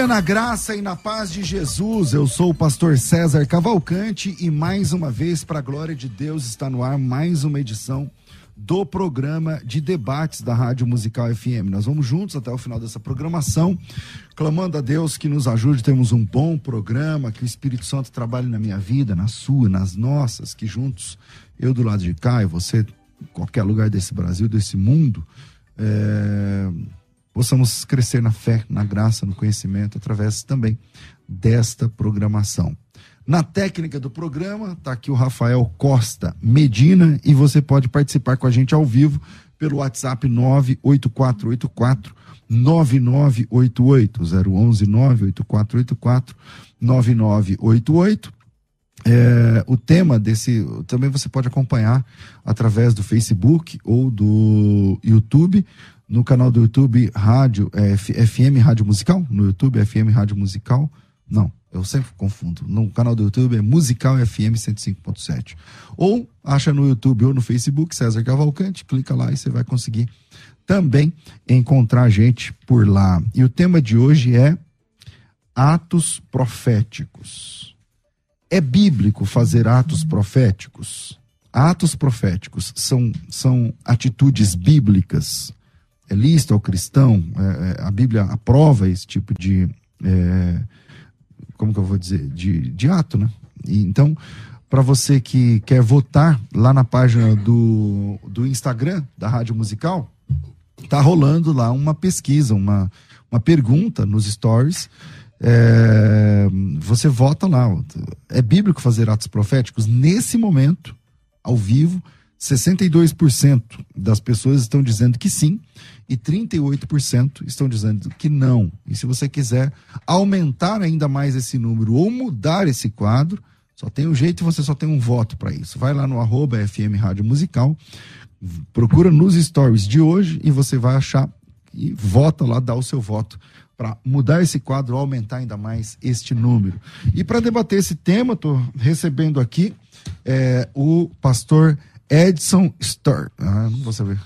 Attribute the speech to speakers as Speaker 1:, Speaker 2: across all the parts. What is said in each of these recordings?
Speaker 1: Dia na graça e na paz de Jesus. Eu sou o pastor César Cavalcante e mais uma vez, para a glória de Deus, está no ar mais uma edição do programa de debates da Rádio Musical FM. Nós vamos juntos até o final dessa programação, clamando a Deus que nos ajude, temos um bom programa, que o Espírito Santo trabalhe na minha vida, na sua, nas nossas, que juntos, eu do lado de cá e você, em qualquer lugar desse Brasil, desse mundo, é possamos crescer na fé, na graça, no conhecimento, através também desta programação. Na técnica do programa, está aqui o Rafael Costa Medina e você pode participar com a gente ao vivo pelo WhatsApp 98484 9988 011 98484 9988 é, o tema desse também você pode acompanhar através do Facebook ou do YouTube no canal do YouTube Rádio é, FM Rádio Musical, no YouTube FM Rádio Musical. Não, eu sempre confundo. No canal do YouTube é Musical FM 105.7. Ou acha no YouTube ou no Facebook César Cavalcante, clica lá e você vai conseguir também encontrar a gente por lá. E o tema de hoje é atos proféticos. É bíblico fazer atos proféticos? Atos proféticos são, são atitudes bíblicas é lícito ao cristão, é, é, a Bíblia aprova esse tipo de, é, como que eu vou dizer, de, de ato, né? E, então, para você que quer votar lá na página do, do Instagram da Rádio Musical, tá rolando lá uma pesquisa, uma, uma pergunta nos stories. É, você vota lá. É bíblico fazer atos proféticos? Nesse momento, ao vivo, 62% das pessoas estão dizendo que sim e 38% estão dizendo que não. E se você quiser aumentar ainda mais esse número ou mudar esse quadro, só tem um jeito e você só tem um voto para isso. Vai lá no arroba FM Rádio Musical, procura nos stories de hoje e você vai achar e vota lá, dá o seu voto para mudar esse quadro, aumentar ainda mais este número. E para debater esse tema, estou recebendo aqui é, o pastor Edson Stor, ah, não vou saber.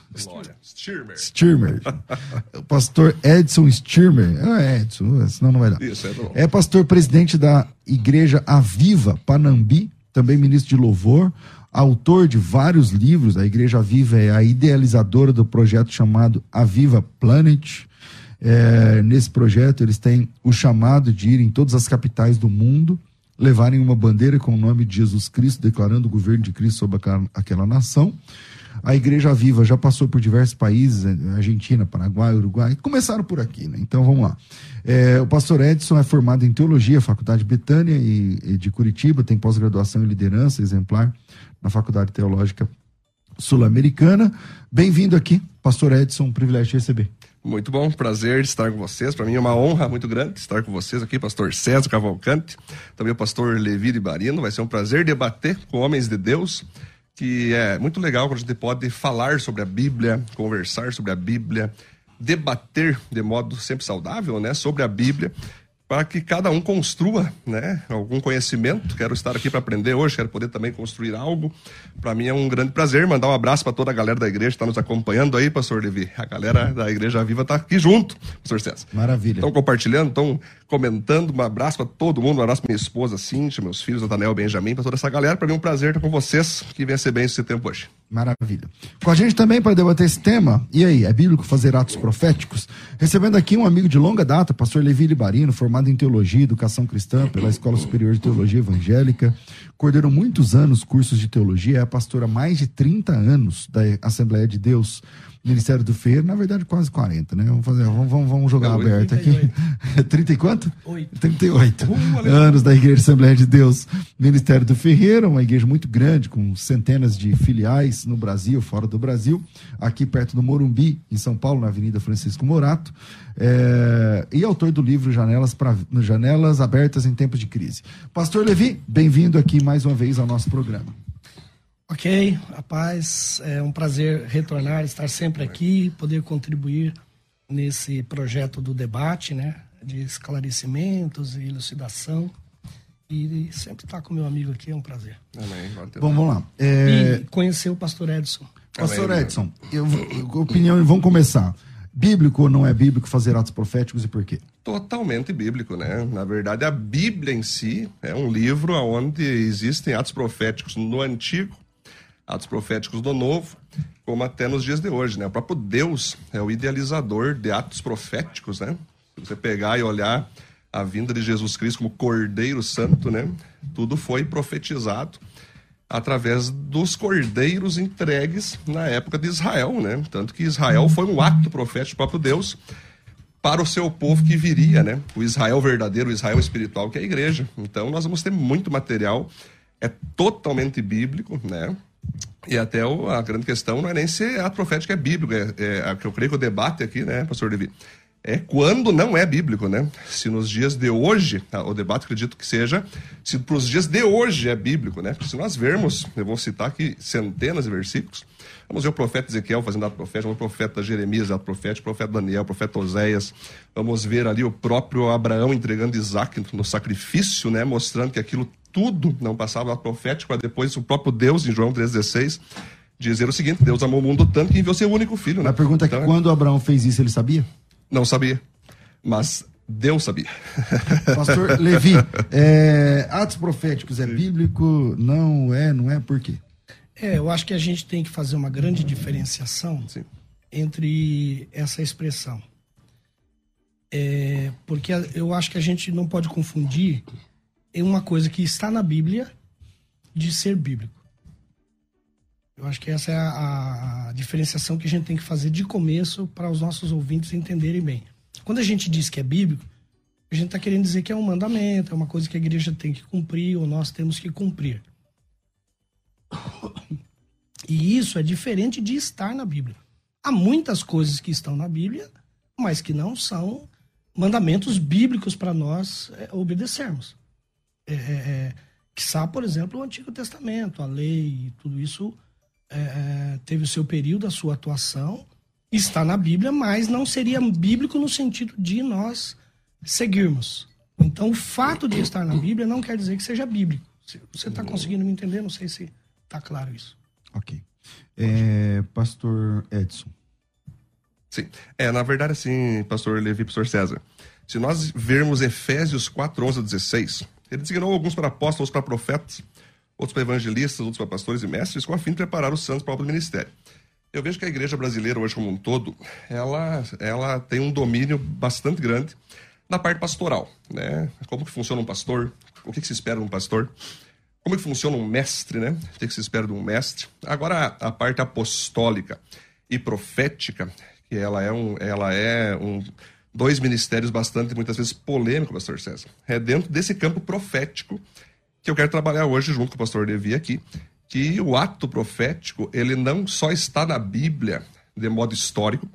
Speaker 1: Stirmer. Stirmer. o pastor Edson Stirmer. Ah, é Edson, senão não vai dar. Isso, é, é pastor presidente da Igreja Aviva Panambi, também ministro de louvor, autor de vários livros. A Igreja Aviva é a idealizadora do projeto chamado Aviva Planet. É, nesse projeto, eles têm o chamado de ir em todas as capitais do mundo levarem uma bandeira com o nome de Jesus Cristo, declarando o governo de Cristo sobre aquela, nação. A Igreja Viva já passou por diversos países, eh, Argentina, Paraguai, Uruguai, começaram por aqui, né? Então vamos lá. É, o pastor Edson é formado em teologia, Faculdade Betânia e, e de Curitiba, tem pós-graduação em liderança exemplar na Faculdade Teológica Sul-Americana. Bem-vindo aqui, pastor Edson, um privilégio de receber.
Speaker 2: Muito bom, prazer estar com vocês. Para mim é uma honra muito grande estar com vocês aqui, pastor César Cavalcante, também o pastor Levi de Barino. Vai ser um prazer debater com homens de Deus, que é muito legal quando a gente pode falar sobre a Bíblia, conversar sobre a Bíblia, debater de modo sempre saudável, né, sobre a Bíblia, para que cada um construa né, algum conhecimento. Quero estar aqui para aprender hoje, quero poder também construir algo. Para mim é um grande prazer mandar um abraço para toda a galera da igreja que está nos acompanhando aí, pastor Levi. A galera da Igreja Viva está aqui junto, pastor César.
Speaker 1: Maravilha.
Speaker 2: Estão compartilhando, estão comentando. Um abraço para todo mundo, um abraço para minha esposa Cíntia, meus filhos, Natanel, Benjamin, para toda essa galera. Para mim é um prazer estar com vocês, que venha ser bem esse tempo hoje.
Speaker 1: Maravilha. Com a gente também para debater esse tema, e aí, é bíblico fazer atos proféticos? Recebendo aqui um amigo de longa data, pastor Levi Libarino, formado em teologia educação cristã pela Escola Superior de Teologia Evangélica, coordenou muitos anos cursos de teologia, é pastora há mais de 30 anos da Assembleia de Deus Ministério do Ferreiro, na verdade quase 40, né? Vamos, fazer, vamos, vamos, vamos jogar aberto 38. aqui. 30 e quanto?
Speaker 3: 8.
Speaker 1: 38 uh, anos da Igreja Assembleia de Deus Ministério do Ferreiro, uma igreja muito grande, com centenas de filiais no Brasil, fora do Brasil, aqui perto do Morumbi, em São Paulo, na Avenida Francisco Morato, é, e autor do livro Janelas, pra, Janelas Abertas em Tempos de Crise. Pastor Levi, bem-vindo aqui mais uma vez ao nosso programa.
Speaker 3: Ok, rapaz, é um prazer retornar, estar sempre aqui, poder contribuir nesse projeto do debate, né? De esclarecimentos e elucidação. E sempre estar com meu amigo aqui é um prazer.
Speaker 1: Amém. Bom, vamos lá. É...
Speaker 3: E conhecer o pastor Edson.
Speaker 1: Pastor Amém. Edson, eu, opinião, vamos começar. Bíblico ou não é bíblico fazer atos proféticos e por quê?
Speaker 2: Totalmente bíblico, né? Na verdade, a Bíblia em si é um livro onde existem atos proféticos no Antigo atos proféticos do Novo, como até nos dias de hoje, né? O próprio Deus é o idealizador de atos proféticos, né? Se você pegar e olhar a vinda de Jesus Cristo como Cordeiro Santo, né? Tudo foi profetizado através dos cordeiros entregues na época de Israel, né? Tanto que Israel foi um ato profético do próprio Deus para o seu povo que viria, né? O Israel verdadeiro, o Israel espiritual, que é a igreja. Então nós vamos ter muito material, é totalmente bíblico, né? E até o, a grande questão não é nem se a profética é bíblica, é, é, eu creio que o debate aqui, né, pastor Levi, é quando não é bíblico, né? Se nos dias de hoje, tá, o debate acredito que seja, se para os dias de hoje é bíblico, né? Porque se nós vermos, eu vou citar aqui centenas de versículos, vamos ver o profeta Ezequiel fazendo ato profético, o profeta Jeremias ato profético, o profeta Daniel, o profeta Oséias, vamos ver ali o próprio Abraão entregando Isaac no sacrifício, né? Mostrando que aquilo tudo não passava ato profético, para depois o próprio Deus, em João 3,16, dizer o seguinte: Deus amou o mundo tanto que enviou seu único filho. Né?
Speaker 1: A pergunta é que então, quando Abraão fez isso, ele sabia?
Speaker 2: Não sabia. Mas Deus sabia.
Speaker 1: Pastor Levi, é, atos proféticos é bíblico? Não é, não é? Por quê?
Speaker 3: É, eu acho que a gente tem que fazer uma grande diferenciação Sim. entre essa expressão. É, porque eu acho que a gente não pode confundir uma coisa que está na Bíblia de ser bíblico. Eu acho que essa é a, a, diferenciação que a gente tem que fazer de começo para os nossos ouvintes entenderem bem. Quando a gente diz que é bíblico, a gente está querendo dizer que é um mandamento, é uma coisa que a igreja tem que cumprir ou nós temos que cumprir. E isso é diferente de estar na Bíblia. Há muitas coisas que estão na Bíblia, mas que não são mandamentos bíblicos para nós é, obedecermos. É, é, é, que sabe, por exemplo, o Antigo Testamento, a lei, tudo isso é, é, teve o seu período, a sua atuação, está na Bíblia, mas não seria bíblico no sentido de nós seguirmos. Então, o fato de estar na Bíblia não quer dizer que seja bíblico. Você está conseguindo me entender? Não sei se está claro isso.
Speaker 1: Ok. É, pastor Edson.
Speaker 2: Sim. É, na verdade, assim, pastor Levi, pastor César, se nós vermos Efésios 4, 11 a 16, ele designou alguns para apóstolos, para profetas, outros para evangelistas, outros para pastores e mestres, com a fim de preparar os santos para o ministério. Eu vejo que a igreja brasileira hoje como um todo, ela, ela tem um domínio bastante grande na parte pastoral, né? Como que funciona um pastor? O que, que se espera de um pastor? Como que funciona um mestre, né? O que, que se espera de um mestre? Agora, a parte apostólica e profética, que ela é um, ela é um dois ministérios bastante, muitas vezes, polêmicos, pastor César. É dentro desse campo profético que eu quero trabalhar hoje junto com o pastor Levi aqui, que o ato profético, ele não só está na Bíblia de modo histórico,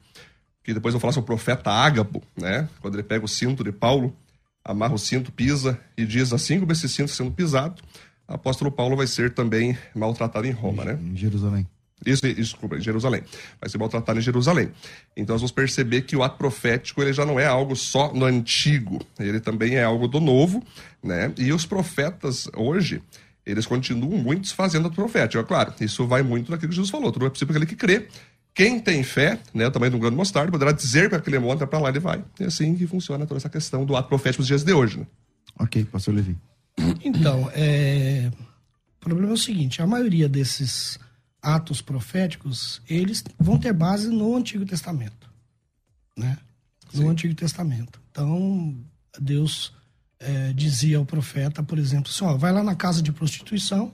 Speaker 2: que depois eu vou falar sobre o profeta Ágabo, né? Quando ele pega o cinto de Paulo, amarra o cinto, pisa e diz assim como esse cinto sendo pisado, o apóstolo Paulo vai ser também maltratado em Roma, né?
Speaker 1: Em Jerusalém.
Speaker 2: Isso, isso, desculpa, em Jerusalém. Vai ser maltratado em Jerusalém. Então nós vamos perceber que o ato profético ele já não é algo só no antigo, ele também é algo do novo, né? E os profetas hoje, eles continuam muitos fazendo ato profético. É claro, isso vai muito daquilo que Jesus falou. Tudo é possível aquele que crê. Quem tem fé, né, o tamanho de um grande mostarda, poderá dizer para aquele monte, para lá ele vai. É assim que funciona toda essa questão do ato profético nos dias de hoje. Né?
Speaker 1: Ok, pastor Levi.
Speaker 3: Então, é... o problema é o seguinte, a maioria desses atos proféticos, eles vão ter base no Antigo Testamento, né? No Sim. Antigo Testamento. Então, Deus é, dizia ao profeta, por exemplo, assim, ó, vai lá na casa de prostituição,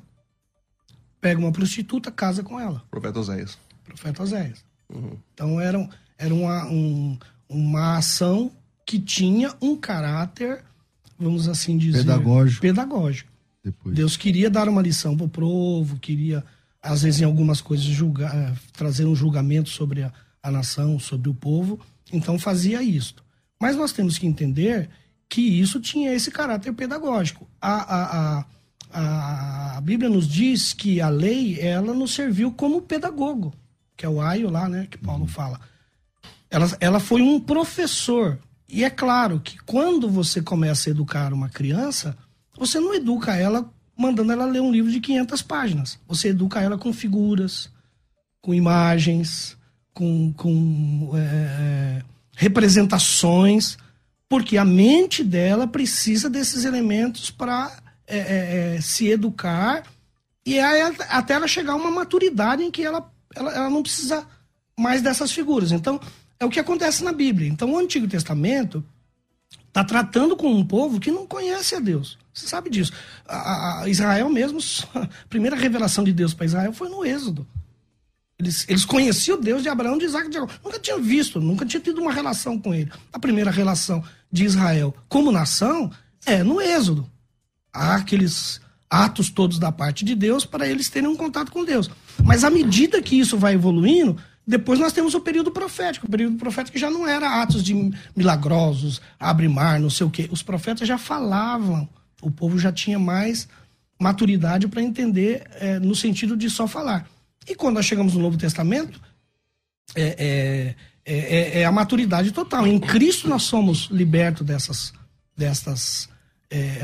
Speaker 3: pega uma prostituta, casa com ela.
Speaker 2: Profeta Oséias.
Speaker 3: Profeta Oséias. Uhum. Então, era, era uma, um, uma ação que tinha um caráter, vamos assim dizer...
Speaker 1: Pedagógico.
Speaker 3: Pedagógico. Depois. Deus queria dar uma lição para o povo, queria às vezes em algumas coisas julgar, eh, trazer um julgamento sobre a, a nação, sobre o povo, então fazia isso. Mas nós temos que entender que isso tinha esse caráter pedagógico. A, a, a, a, Bíblia nos diz que a lei, ela nos serviu como pedagogo, que é o aio lá, né, que Paulo fala. Ela, ela foi um professor. E é claro que quando você começa a educar uma criança, você não educa ela mandando ela ler um livro de 500 páginas. Você educa ela com figuras, com imagens, com, com é, é, representações, porque a mente dela precisa desses elementos para é, é, é, se educar e aí, até ela chegar a uma maturidade em que ela, ela, ela não precisa mais dessas figuras. Então, é o que acontece na Bíblia. Então, o Antigo Testamento está tratando com um povo que não conhece a Deus. Você sabe disso. A, a Israel mesmo, a primeira revelação de Deus para Israel foi no Êxodo. Eles, eles conheciam Deus de Abraão, de Isaac de Jacó. Nunca tinham visto, nunca tinham tido uma relação com ele. A primeira relação de Israel como nação é no Êxodo. Há aqueles atos todos da parte de Deus para eles terem um contato com Deus. Mas à medida que isso vai evoluindo, depois nós temos o período profético. O período profético já não era atos de milagrosos, abre mar, não sei o quê. Os profetas já falavam o povo já tinha mais maturidade para entender é, no sentido de só falar. E quando nós chegamos no Novo Testamento, é, é, é, é a maturidade total. Em Cristo nós somos libertos dessas, dessas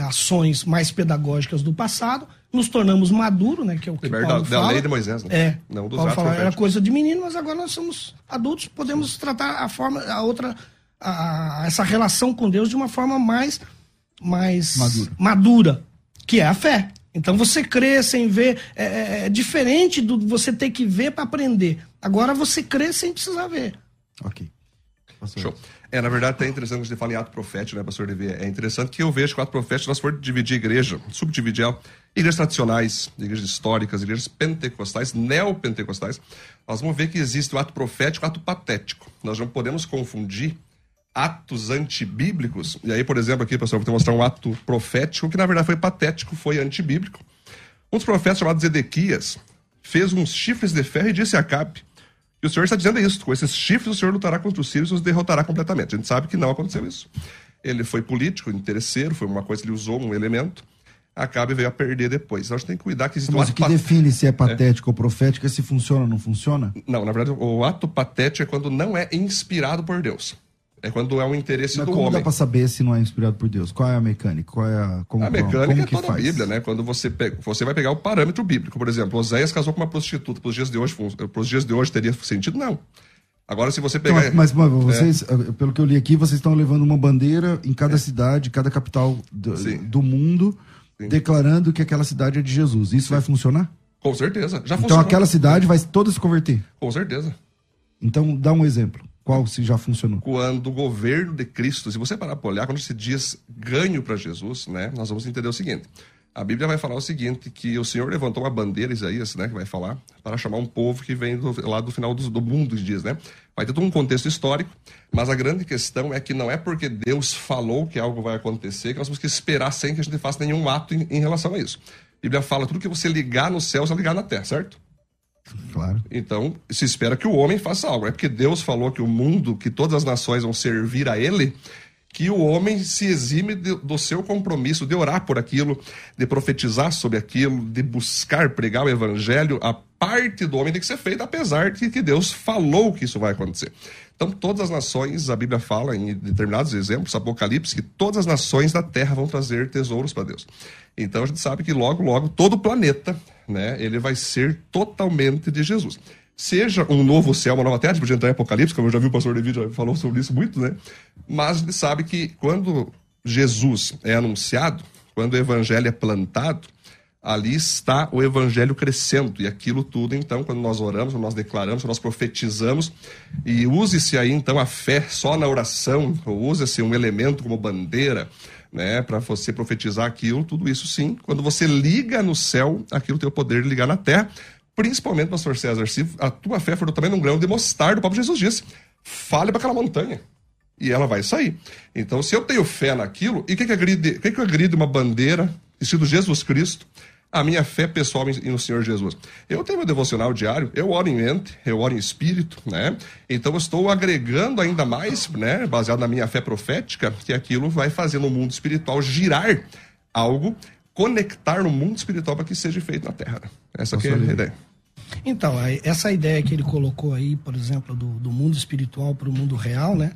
Speaker 3: ações mais pedagógicas do passado, nos tornamos maduros, né? Que é o que Liberta Paulo da,
Speaker 2: lei de Moisés, né?
Speaker 3: É. Não dos Paulo fala, era coisa de menino, mas agora nós somos adultos, podemos tratar a forma, a outra, a, a, essa relação com Deus de uma forma mais mais madura, madura que é a fé. Então você crê sem ver, é, é, é diferente do você ter que ver para aprender. Agora você crê sem precisar ver.
Speaker 1: Ok.
Speaker 2: Pastor. Show. É, na verdade, até interessante que você fala em ato profético, né, pastor Devi? É interessante que eu vejo que o ato profético, nós for dividir a igreja, subdividir ela, igrejas tradicionais, igrejas históricas, igrejas pentecostais, neopentecostais, nós vamos ver que existe o ato profético e o ato patético. Nós não podemos confundir atos antibíblicos. E aí, por exemplo, aqui, pessoal, vou te mostrar um ato profético que na verdade foi patético, foi antibíblico. Um dos profetas chamado Zedequias fez uns chifres de ferro e disse a Acabe. E o Senhor está dizendo isso: com esses chifres o Senhor lutará contra os sírios e os derrotará completamente. A gente sabe que não aconteceu isso. Ele foi político, interesseiro, foi uma coisa que ele usou, um elemento. Acabe veio a perder depois. Então a gente tem que cuidar que existe
Speaker 1: Mas um o que pat... define se é patético é. ou profético é se funciona ou não funciona?
Speaker 2: Não, na verdade, o ato patético é quando não é inspirado por Deus. É quando é um interesse
Speaker 1: Mas
Speaker 2: do
Speaker 1: como
Speaker 2: homem.
Speaker 1: dá para saber se não é inspirado por Deus? Qual é a mecânica? Qual é a, como,
Speaker 2: a mecânica
Speaker 1: como
Speaker 2: é toda faz? a Bíblia, né? Quando você pega, você vai pegar o parâmetro bíblico, por exemplo, Oséias casou com uma prostituta. Para os dias de hoje, para os dias de hoje teria sentido? Não. Agora, se você pegar.
Speaker 1: Então, mas, mas, vocês, é. pelo que eu li aqui, vocês estão levando uma bandeira em cada é. cidade, cada capital do, do mundo, Sim. declarando que aquela cidade é de Jesus. Isso Sim. vai funcionar?
Speaker 2: Com certeza. Já
Speaker 1: então funcionou. aquela cidade vai toda se converter.
Speaker 2: Com certeza.
Speaker 1: Então, dá um exemplo. Qual se já funcionou?
Speaker 2: Quando o governo de Cristo, se você parar para olhar, quando se diz ganho para Jesus, né, nós vamos entender o seguinte. A Bíblia vai falar o seguinte, que o Senhor levantou uma bandeira, Isaías, né, que vai falar, para chamar um povo que vem do, lá do final do, do mundo, diz, né? Vai ter todo um contexto histórico, mas a grande questão é que não é porque Deus falou que algo vai acontecer que nós temos que esperar sem que a gente faça nenhum ato em, em relação a isso. A Bíblia fala tudo que você ligar no céu, você ligar na terra, certo?
Speaker 1: Claro.
Speaker 2: Então, se espera que o homem faça algo. É porque Deus falou que o mundo, que todas as nações vão servir a ele. que o homem se exime de, do seu compromisso de orar por aquilo, de profetizar sobre aquilo, de buscar pregar o evangelho. A parte do homem tem que ser feita, apesar de que Deus falou que isso vai acontecer. Então, todas as nações, a Bíblia fala em determinados exemplos, Apocalipse, que todas as nações da terra vão trazer tesouros para Deus. Então, a gente sabe que logo, logo, todo o planeta, né, ele vai ser totalmente de Jesus seja um novo céu, uma nova terra, tipo, entrar em Apocalipse, como eu já vi o pastor David já falou sobre isso muito, né? Mas gente sabe que quando Jesus é anunciado, quando o evangelho é plantado, ali está o evangelho crescendo. E aquilo tudo, então, quando nós oramos, quando nós declaramos, quando nós profetizamos, e use-se aí, então, a fé só na oração, ou use-se um elemento como bandeira, né, para você profetizar aquilo, tudo isso sim. Quando você liga no céu, aquilo tem o poder de ligar na terra, Principalmente, pastor César, se a tua fé for do tamanho de um grão de mostarda, o próprio Jesus disse, fale para aquela montanha e ela vai sair. Então, se eu tenho fé naquilo, e o que, que, agride, que, que agride uma bandeira, estilo Jesus Cristo, a minha fé pessoal no Senhor Jesus. Eu tenho meu devocional diário, eu oro em mente, eu oro em espírito, né? Então eu estou agregando ainda mais, né, baseado na minha fé profética, que aquilo vai fazer no mundo espiritual girar algo, conectar no mundo espiritual para que seja feito na Terra. Essa é a ideia.
Speaker 3: Então, essa ideia que ele colocou aí, por exemplo, do, do mundo espiritual para o mundo real, né?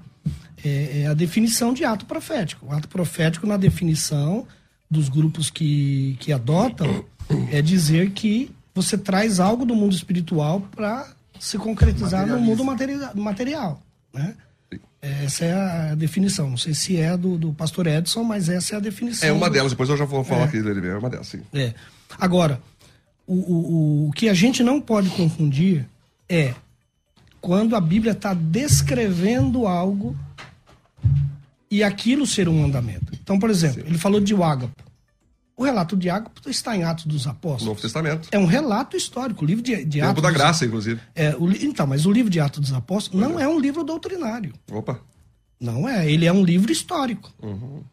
Speaker 3: É, é, a definição de ato profético. O ato profético, na definição dos grupos que, que adotam, é dizer que você traz algo do mundo espiritual para se concretizar no mundo material, material né? Essa é a definição. Não sei se é do, do pastor Edson, mas essa é a definição.
Speaker 2: É uma delas, depois eu já vou falar é. aqui dele, é uma delas, sim.
Speaker 3: É. Agora, o, o, o que a gente não pode confundir é quando a Bíblia está descrevendo algo e aquilo ser um mandamento. Então, por exemplo, Sim. ele falou de Ágapo. O relato de Ágapo está em Atos dos Apóstolos.
Speaker 2: Novo Testamento.
Speaker 3: É um relato histórico, o livro de, de Atos.
Speaker 2: da Graça, inclusive.
Speaker 3: É, o, então, mas o livro de Atos dos Apóstolos não é. é um livro doutrinário.
Speaker 2: Opa.
Speaker 3: Não é, ele é um livro histórico. Uhum.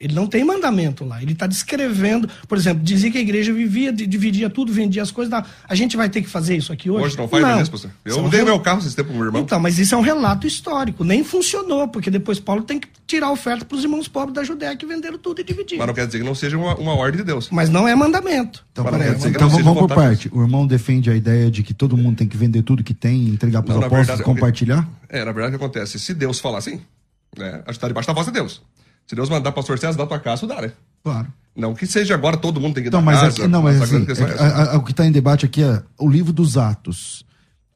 Speaker 3: Ele não tem mandamento lá. Ele está descrevendo, por exemplo, dizia que a igreja vivia, dividia tudo, vendia as coisas. Da... A gente vai ter que fazer isso aqui hoje?
Speaker 2: Hoje não faz não. isso, você. Eu São mudei rel... meu carro esse tempo meu irmão.
Speaker 3: Então, mas isso é um relato histórico. Nem funcionou, porque depois Paulo tem que tirar a oferta para os irmãos pobres da Judéia que venderam tudo e dividiram.
Speaker 2: Mas não quer dizer que não seja uma, uma ordem de Deus.
Speaker 3: Mas não é mandamento.
Speaker 1: Então, então vamos por parte. O irmão defende a ideia de que todo mundo tem que vender tudo que tem, entregar para os apóstolos e compartilhar?
Speaker 2: É, na verdade, o que acontece? Se Deus falar assim, né, a gente está debaixo da voz de Deus. Se Deus mandar pastor César dar tua casa, dá, né?
Speaker 1: Claro.
Speaker 2: Não que seja agora todo mundo tem que dar
Speaker 1: mas casa. Aqui, não, mas assim, é, a, a, o que está em debate aqui é o livro dos Atos.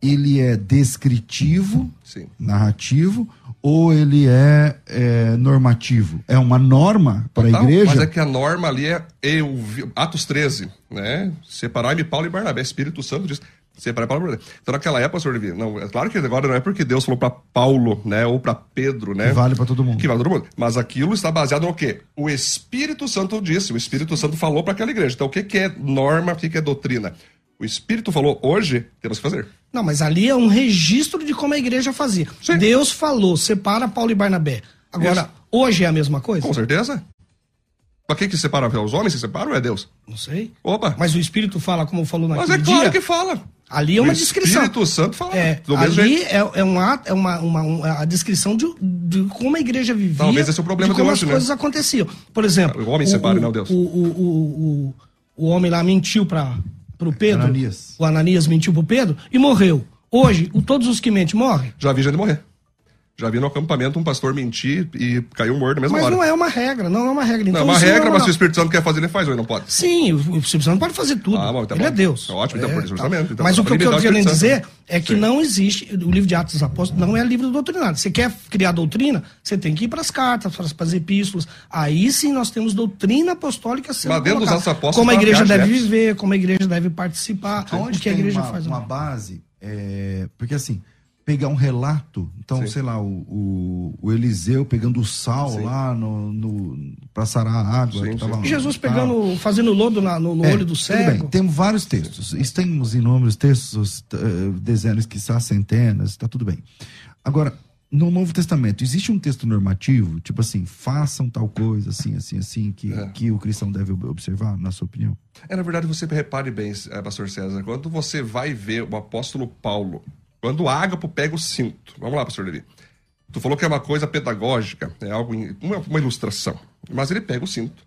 Speaker 1: Ele é descritivo,
Speaker 2: Sim.
Speaker 1: narrativo, ou ele é, é, normativo? É uma norma para a igreja?
Speaker 2: Mas é que a norma ali é eu, Atos 13, né? Separar-me Paulo e Barnabé. Espírito Santo diz. Separar Paulo e Então, naquela época, senhor Levi, não, é claro que agora não é porque Deus falou para Paulo, né, ou para Pedro, né?
Speaker 1: Que vale para todo mundo.
Speaker 2: Que vale para todo mundo. Mas aquilo está baseado no quê? O Espírito Santo disse, o Espírito Santo falou para aquela igreja. Então, o que, que é norma, o que, que é doutrina? O Espírito falou, hoje temos que fazer.
Speaker 3: Não, mas ali é um registro de como a igreja fazia. Sim. Deus falou, separa Paulo e Barnabé. Agora, Isso. hoje é a mesma coisa?
Speaker 2: Com certeza. Pra que que separa os homens? Se separam ou é Deus?
Speaker 3: Não sei.
Speaker 2: Opa.
Speaker 3: Mas o Espírito fala como falou naquele
Speaker 2: dia. Mas é claro que fala.
Speaker 3: Ali é uma
Speaker 2: o
Speaker 3: descrição.
Speaker 2: Espírito Santo fala.
Speaker 3: É, do mesmo ali jeito. é, é, uma, é uma, uma, uma, a descrição de, de como a igreja vivia.
Speaker 2: Talvez esse é o problema
Speaker 3: de como as
Speaker 2: né?
Speaker 3: coisas aconteciam. Por exemplo.
Speaker 2: O homem separa, não Deus.
Speaker 3: O, o, o, o, o homem lá mentiu para o Pedro.
Speaker 1: Ananias.
Speaker 3: O Ananias mentiu para o Pedro e morreu. Hoje, todos os que mentem morrem?
Speaker 2: Já vi gente morrer. Já vi no acampamento um pastor mentir e caiu morto na mesma
Speaker 3: mas
Speaker 2: hora.
Speaker 3: Mas não é uma regra, não é uma regra. Então,
Speaker 2: não é uma regra, mas se o Espírito Santo quer fazer, ele faz ou ele não pode?
Speaker 3: Sim, o Espírito Santo pode fazer tudo. Ah, bom, tá ele bom. é Deus.
Speaker 2: É ótimo, então,
Speaker 3: é,
Speaker 2: por isso. Tá.
Speaker 3: Então, mas o que eu querendo dizer é que Sim. não existe, o livro de Atos dos Apóstolos não é livro doutrinário. Você quer criar doutrina, você tem que ir para as cartas, para as epístolas. Aí sim nós temos doutrina apostólica sendo
Speaker 2: mas dentro dos Atos Apóstolos,
Speaker 3: Como a igreja deve viver, como a igreja deve participar,
Speaker 1: onde que a igreja uma, faz. Uma base, é, porque assim pegar um relato. Então, Sim. sei lá, o, o, o, Eliseu pegando o sal Sim. lá no, no, para sarar a água. Sim,
Speaker 3: tava, Jesus pegando, fazendo lodo na, no, no é, olho do cego.
Speaker 1: Bem, temos vários textos. Temos inúmeros textos, uh, dezenas, quiçá centenas, está tudo bem. Agora, no Novo Testamento, existe um texto normativo, tipo assim, façam tal coisa, assim, assim, assim, que, é. que o cristão deve observar, na sua opinião?
Speaker 2: É, na verdade, você repare bem, eh, pastor César, quando você vai ver o apóstolo Paulo quando o Ágapo pega o cinto, vamos lá, pastor Levi. Tu falou que é uma coisa pedagógica, é algo, uma, uma ilustração. Mas ele pega o cinto,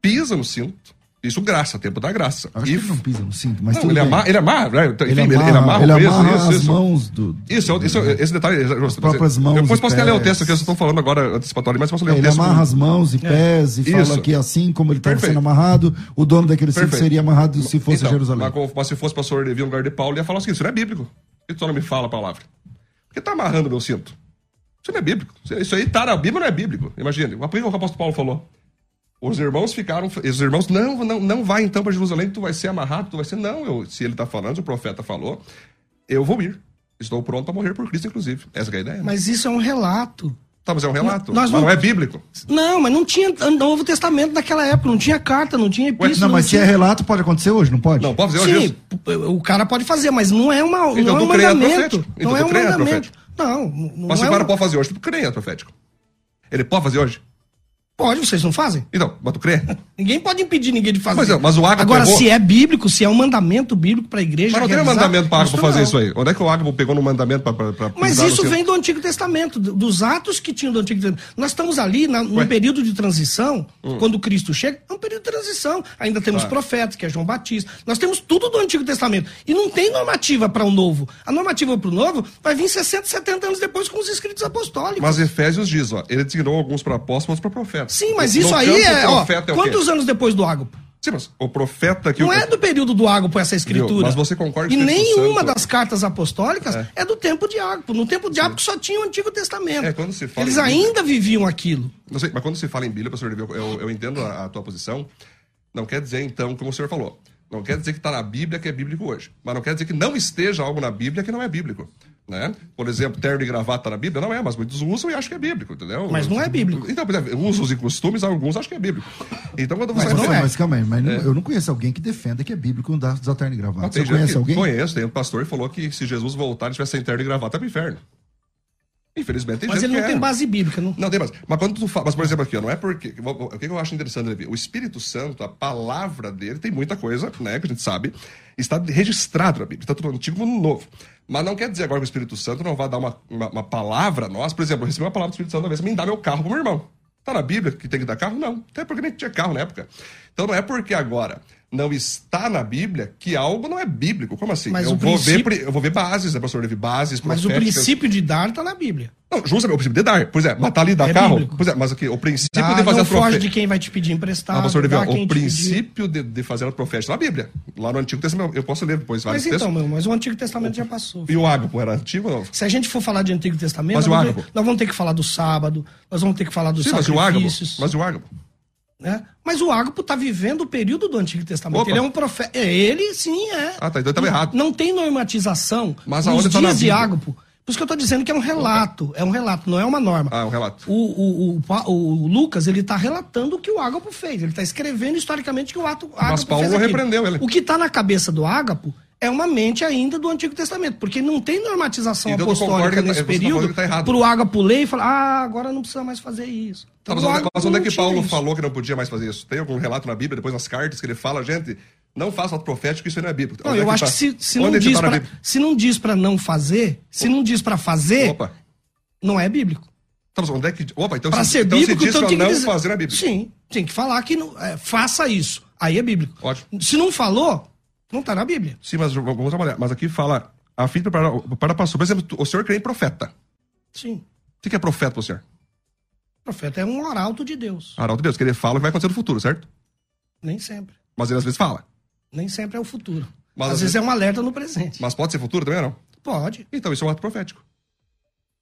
Speaker 2: pisa no cinto, isso graça, tempo da graça.
Speaker 1: Acho
Speaker 2: E
Speaker 1: que ele não pisa no cinto, mas
Speaker 2: não, ele, amarra, ele amarra, né? Enfim,
Speaker 1: Ele
Speaker 2: ele,
Speaker 1: amarra,
Speaker 2: ele amarra,
Speaker 1: ele
Speaker 2: peso,
Speaker 1: amarra
Speaker 2: isso,
Speaker 1: as
Speaker 2: isso.
Speaker 1: mãos do...
Speaker 2: Isso, isso, esse detalhe. As
Speaker 1: próprias mãos
Speaker 2: Depois posso até ler o texto eu só estou falando agora antecipatório, mas posso ler
Speaker 1: É,
Speaker 2: o
Speaker 1: ele
Speaker 2: texto.
Speaker 1: amarra as mãos e pés e
Speaker 2: Isso.
Speaker 1: fala que assim como ele estava sendo amarrado, o dono daquele cinto
Speaker 2: Perfeito.
Speaker 1: seria amarrado se fosse
Speaker 2: Então,
Speaker 1: Jerusalém.
Speaker 2: Mas, se fosse pastor Levi no lugar de Paulo, ele ia falar o seguinte: isso não é bíblico. Que tu não me fala a palavra? Por que tá amarrando meu cinto? Isso não é bíblico. Isso- aí tá na Bíblia, não é bíblico. Imagine. Por que o apóstolo Paulo falou? Os irmãos ficaram. Os irmãos, não, não, não vai então para Jerusalém, tu vai ser amarrado, tu vai ser. Não, eu, se ele tá falando, se o profeta falou, eu vou ir. Estou pronto para morrer por Cristo, inclusive. Essa é a ideia. né?
Speaker 3: Mas isso é um relato.
Speaker 2: Tá, mas é um relato. Mas não
Speaker 3: não-
Speaker 2: é bíblico.
Speaker 3: Não, mas não tinha Novo Testamento naquela época, não tinha carta, não tinha epístola.
Speaker 1: não, mas se
Speaker 3: tinha...
Speaker 1: é relato, pode acontecer hoje, não pode?
Speaker 2: Não, pode fazer hoje
Speaker 3: Sim,
Speaker 2: isso.
Speaker 3: o cara pode fazer, mas não é, uma,
Speaker 2: Então
Speaker 3: não é um
Speaker 2: é
Speaker 3: mandamento.
Speaker 2: Então
Speaker 3: não é um
Speaker 2: é
Speaker 3: mandamento.
Speaker 2: profético.
Speaker 3: Não, não
Speaker 2: Mas se o cara
Speaker 3: um-
Speaker 2: pode fazer hoje, tu crê, é profético. Ele pode fazer hoje?
Speaker 3: Pode, vocês não fazem?
Speaker 2: Então, mas tu crê?
Speaker 3: Ninguém pode impedir ninguém de fazer.
Speaker 2: Mas é, mas o Ágapo
Speaker 3: Agora,
Speaker 2: pegou-
Speaker 3: se é bíblico, se é um mandamento bíblico para a igreja.
Speaker 2: Mas não tem um mandamento para Ágapo fazer
Speaker 3: não.
Speaker 2: isso aí. Onde é que o Ágapo pegou no mandamento para
Speaker 3: Mas isso vem do Antigo Testamento, do- dos atos que tinham do Antigo Testamento. Nós estamos ali na, num
Speaker 2: Ué.
Speaker 3: período de transição,
Speaker 2: Hum.
Speaker 3: quando Cristo chega, é um período de transição. Ainda temos
Speaker 2: Ah.
Speaker 3: profetas, que é João Batista. Nós temos tudo do Antigo Testamento. E não tem normativa para o novo. A normativa para o novo vai vir 60, 70 anos depois com os escritos apostólicos.
Speaker 2: Mas Efésios diz, ó, ele designou alguns para apóstolos, para profetas.
Speaker 3: Sim, mas
Speaker 2: No
Speaker 3: isso aí
Speaker 2: campo,
Speaker 3: é. Ó,
Speaker 2: é
Speaker 3: quantos anos depois do Ágapo?
Speaker 2: Sim, mas o profeta que
Speaker 3: Não é do período do Ágapo essa escritura.
Speaker 2: Viu? Mas você concorda
Speaker 3: E
Speaker 2: que o Espírito
Speaker 3: nenhuma
Speaker 2: Santo-
Speaker 3: das cartas apostólicas é. do tempo de Ágapo. No tempo de Ágapo só tinha o Antigo Testamento.
Speaker 2: É, quando se fala
Speaker 3: Eles
Speaker 2: em Bíblia-
Speaker 3: ainda viviam aquilo.
Speaker 2: Não sei, mas quando se fala em Bíblia, pastor Levi, eu, eu, eu entendo a, a tua posição. Não quer dizer, então, como o senhor falou. Não quer dizer que está na Bíblia que é bíblico hoje. Mas não quer dizer que não esteja algo na Bíblia que não é bíblico. Né? Por exemplo, terno e gravata na Bíblia não é, mas muitos usam e acham que é bíblico, entendeu?
Speaker 3: Mas não é bíblico.
Speaker 2: Então, usos e costumes, alguns acham que é bíblico. Então, quando você
Speaker 1: Mas,
Speaker 3: não
Speaker 1: você-
Speaker 3: é.
Speaker 1: mas calma aí, mas não- eu não conheço alguém que defenda que é bíblico usar usar terno e gravata.
Speaker 2: Ah,
Speaker 1: Você
Speaker 2: tem gente
Speaker 1: conhece alguém?
Speaker 2: Conheço, tem um pastor que falou que se Jesus voltar e tivesse sem terno e gravata, é pro inferno. Infelizmente, tem
Speaker 3: Mas
Speaker 2: gente
Speaker 3: ele não tem
Speaker 2: é.
Speaker 3: base bíblica. Não...
Speaker 2: Não tem mais. Mas quando tu fala, mas por exemplo aqui, ó, não é porque. O que eu acho interessante, Levi? O Espírito Santo, a palavra dele, tem muita coisa, né, que a gente sabe, está registrado na Bíblia, tanto no Antigo como no Novo. Mas não quer dizer agora que o Espírito Santo não vai dar uma, uma, uma palavra a nós. Por exemplo, eu recebi uma palavra do Espírito Santo uma vez, me dá meu carro pro meu irmão. Tá na Bíblia que tem que dar carro? Não. Até porque nem tinha carro na época. Então não é porque agora não está na Bíblia que algo não é bíblico. Como assim?
Speaker 3: Mas
Speaker 2: eu,
Speaker 3: o
Speaker 2: vou ver,
Speaker 3: princípio-
Speaker 2: pri- eu vou ver bases, né, pastor Levi? Bases,
Speaker 3: Mas o princípio de dar está na Bíblia.
Speaker 2: Não, justamente, o princípio de dar. Pois é, matar ali, dar
Speaker 3: É
Speaker 2: carro.
Speaker 3: bíblico.
Speaker 2: Pois é, mas aqui, o princípio
Speaker 3: Dá,
Speaker 2: de fazer
Speaker 3: não
Speaker 2: a
Speaker 3: foge
Speaker 2: profecia.
Speaker 3: de quem vai te pedir emprestado.
Speaker 2: Ah, pastor Levi, o princípio de, de fazer a profecia está na Bíblia. Lá no Antigo Testamento, eu posso ler depois vários
Speaker 3: Mas então, meu, mas o Antigo Testamento já passou.
Speaker 2: E o ágapo era antigo ou não?
Speaker 3: Se a gente for falar de Antigo Testamento,
Speaker 2: Mas
Speaker 3: nós,
Speaker 2: o
Speaker 3: vamos
Speaker 2: ágapo?
Speaker 3: nós vamos ter que falar do sábado, nós vamos ter que falar dos
Speaker 2: Sim, mas e o ágapo?
Speaker 3: sacrifícios.
Speaker 2: Mas o ágapo?
Speaker 3: Né? Mas o Ágapo está vivendo o período do Antigo Testamento.
Speaker 2: Opa.
Speaker 3: Ele é um profeta. É, ele sim é.
Speaker 2: Ah, tá, então eu tava errado.
Speaker 3: Não tem normatização
Speaker 2: Mas
Speaker 3: nos
Speaker 2: aonde tá
Speaker 3: dias de
Speaker 2: Bíblia?
Speaker 3: Ágapo. Por isso que eu estou dizendo que é um relato. É um relato, não é uma norma.
Speaker 2: Ah, um relato.
Speaker 3: O, o, o, o Lucas, ele está relatando o que o Ágapo fez. Ele está escrevendo historicamente que o ato, Ágapo
Speaker 2: Paulo
Speaker 3: fez aquilo.
Speaker 2: repreendeu ele.
Speaker 3: O que está na cabeça do Ágapo é uma mente ainda do Antigo Testamento, porque não tem normatização
Speaker 2: Então
Speaker 3: apostólica
Speaker 2: tá-
Speaker 3: nesse
Speaker 2: tá
Speaker 3: período
Speaker 2: tá
Speaker 3: para o Ágapo ler e falar, ah, agora não precisa mais fazer isso.
Speaker 2: Tá,
Speaker 3: Então,
Speaker 2: mas, onde,
Speaker 3: Ágapo
Speaker 2: mas onde é que Paulo
Speaker 3: isso.
Speaker 2: falou que não podia mais fazer isso? Tem algum relato na Bíblia, depois nas cartas, que ele fala, gente, não faça ato profético, isso aí não é bíblico.
Speaker 3: Não,
Speaker 2: é
Speaker 3: eu acho
Speaker 2: tá?
Speaker 3: que se, se, não
Speaker 2: é que tá
Speaker 3: pra,
Speaker 2: Bíblia?
Speaker 3: se não diz para não fazer, se não diz para fazer,
Speaker 2: Opa.
Speaker 3: não é bíblico.
Speaker 2: Tá, mas onde é que. Opa, então,
Speaker 3: Para
Speaker 2: se,
Speaker 3: ser
Speaker 2: então
Speaker 3: bíblico,
Speaker 2: se diz
Speaker 3: então
Speaker 2: pra não
Speaker 3: dizer...
Speaker 2: fazer na Bíblia.
Speaker 3: Sim, tem que falar que não, é, faça isso. Aí é bíblico.
Speaker 2: Ótimo.
Speaker 3: Se não falou, não está na Bíblia.
Speaker 2: Sim, mas vamos trabalhar. Mas aqui fala, a fim de preparar para pastor. Por exemplo, o senhor crê em profeta.
Speaker 3: Sim.
Speaker 2: O que é profeta para o senhor?
Speaker 3: Profeta é um arauto de Deus.
Speaker 2: Arauto de Deus, que ele fala o que vai acontecer no futuro, certo?
Speaker 3: Nem sempre.
Speaker 2: Mas ele às vezes fala.
Speaker 3: Nem sempre é o futuro.
Speaker 2: Mas
Speaker 3: às
Speaker 2: às
Speaker 3: vezes
Speaker 2: vezes-
Speaker 3: é um alerta no presente.
Speaker 2: Mas pode ser futuro também não?
Speaker 3: Pode.
Speaker 2: Então isso é um ato profético.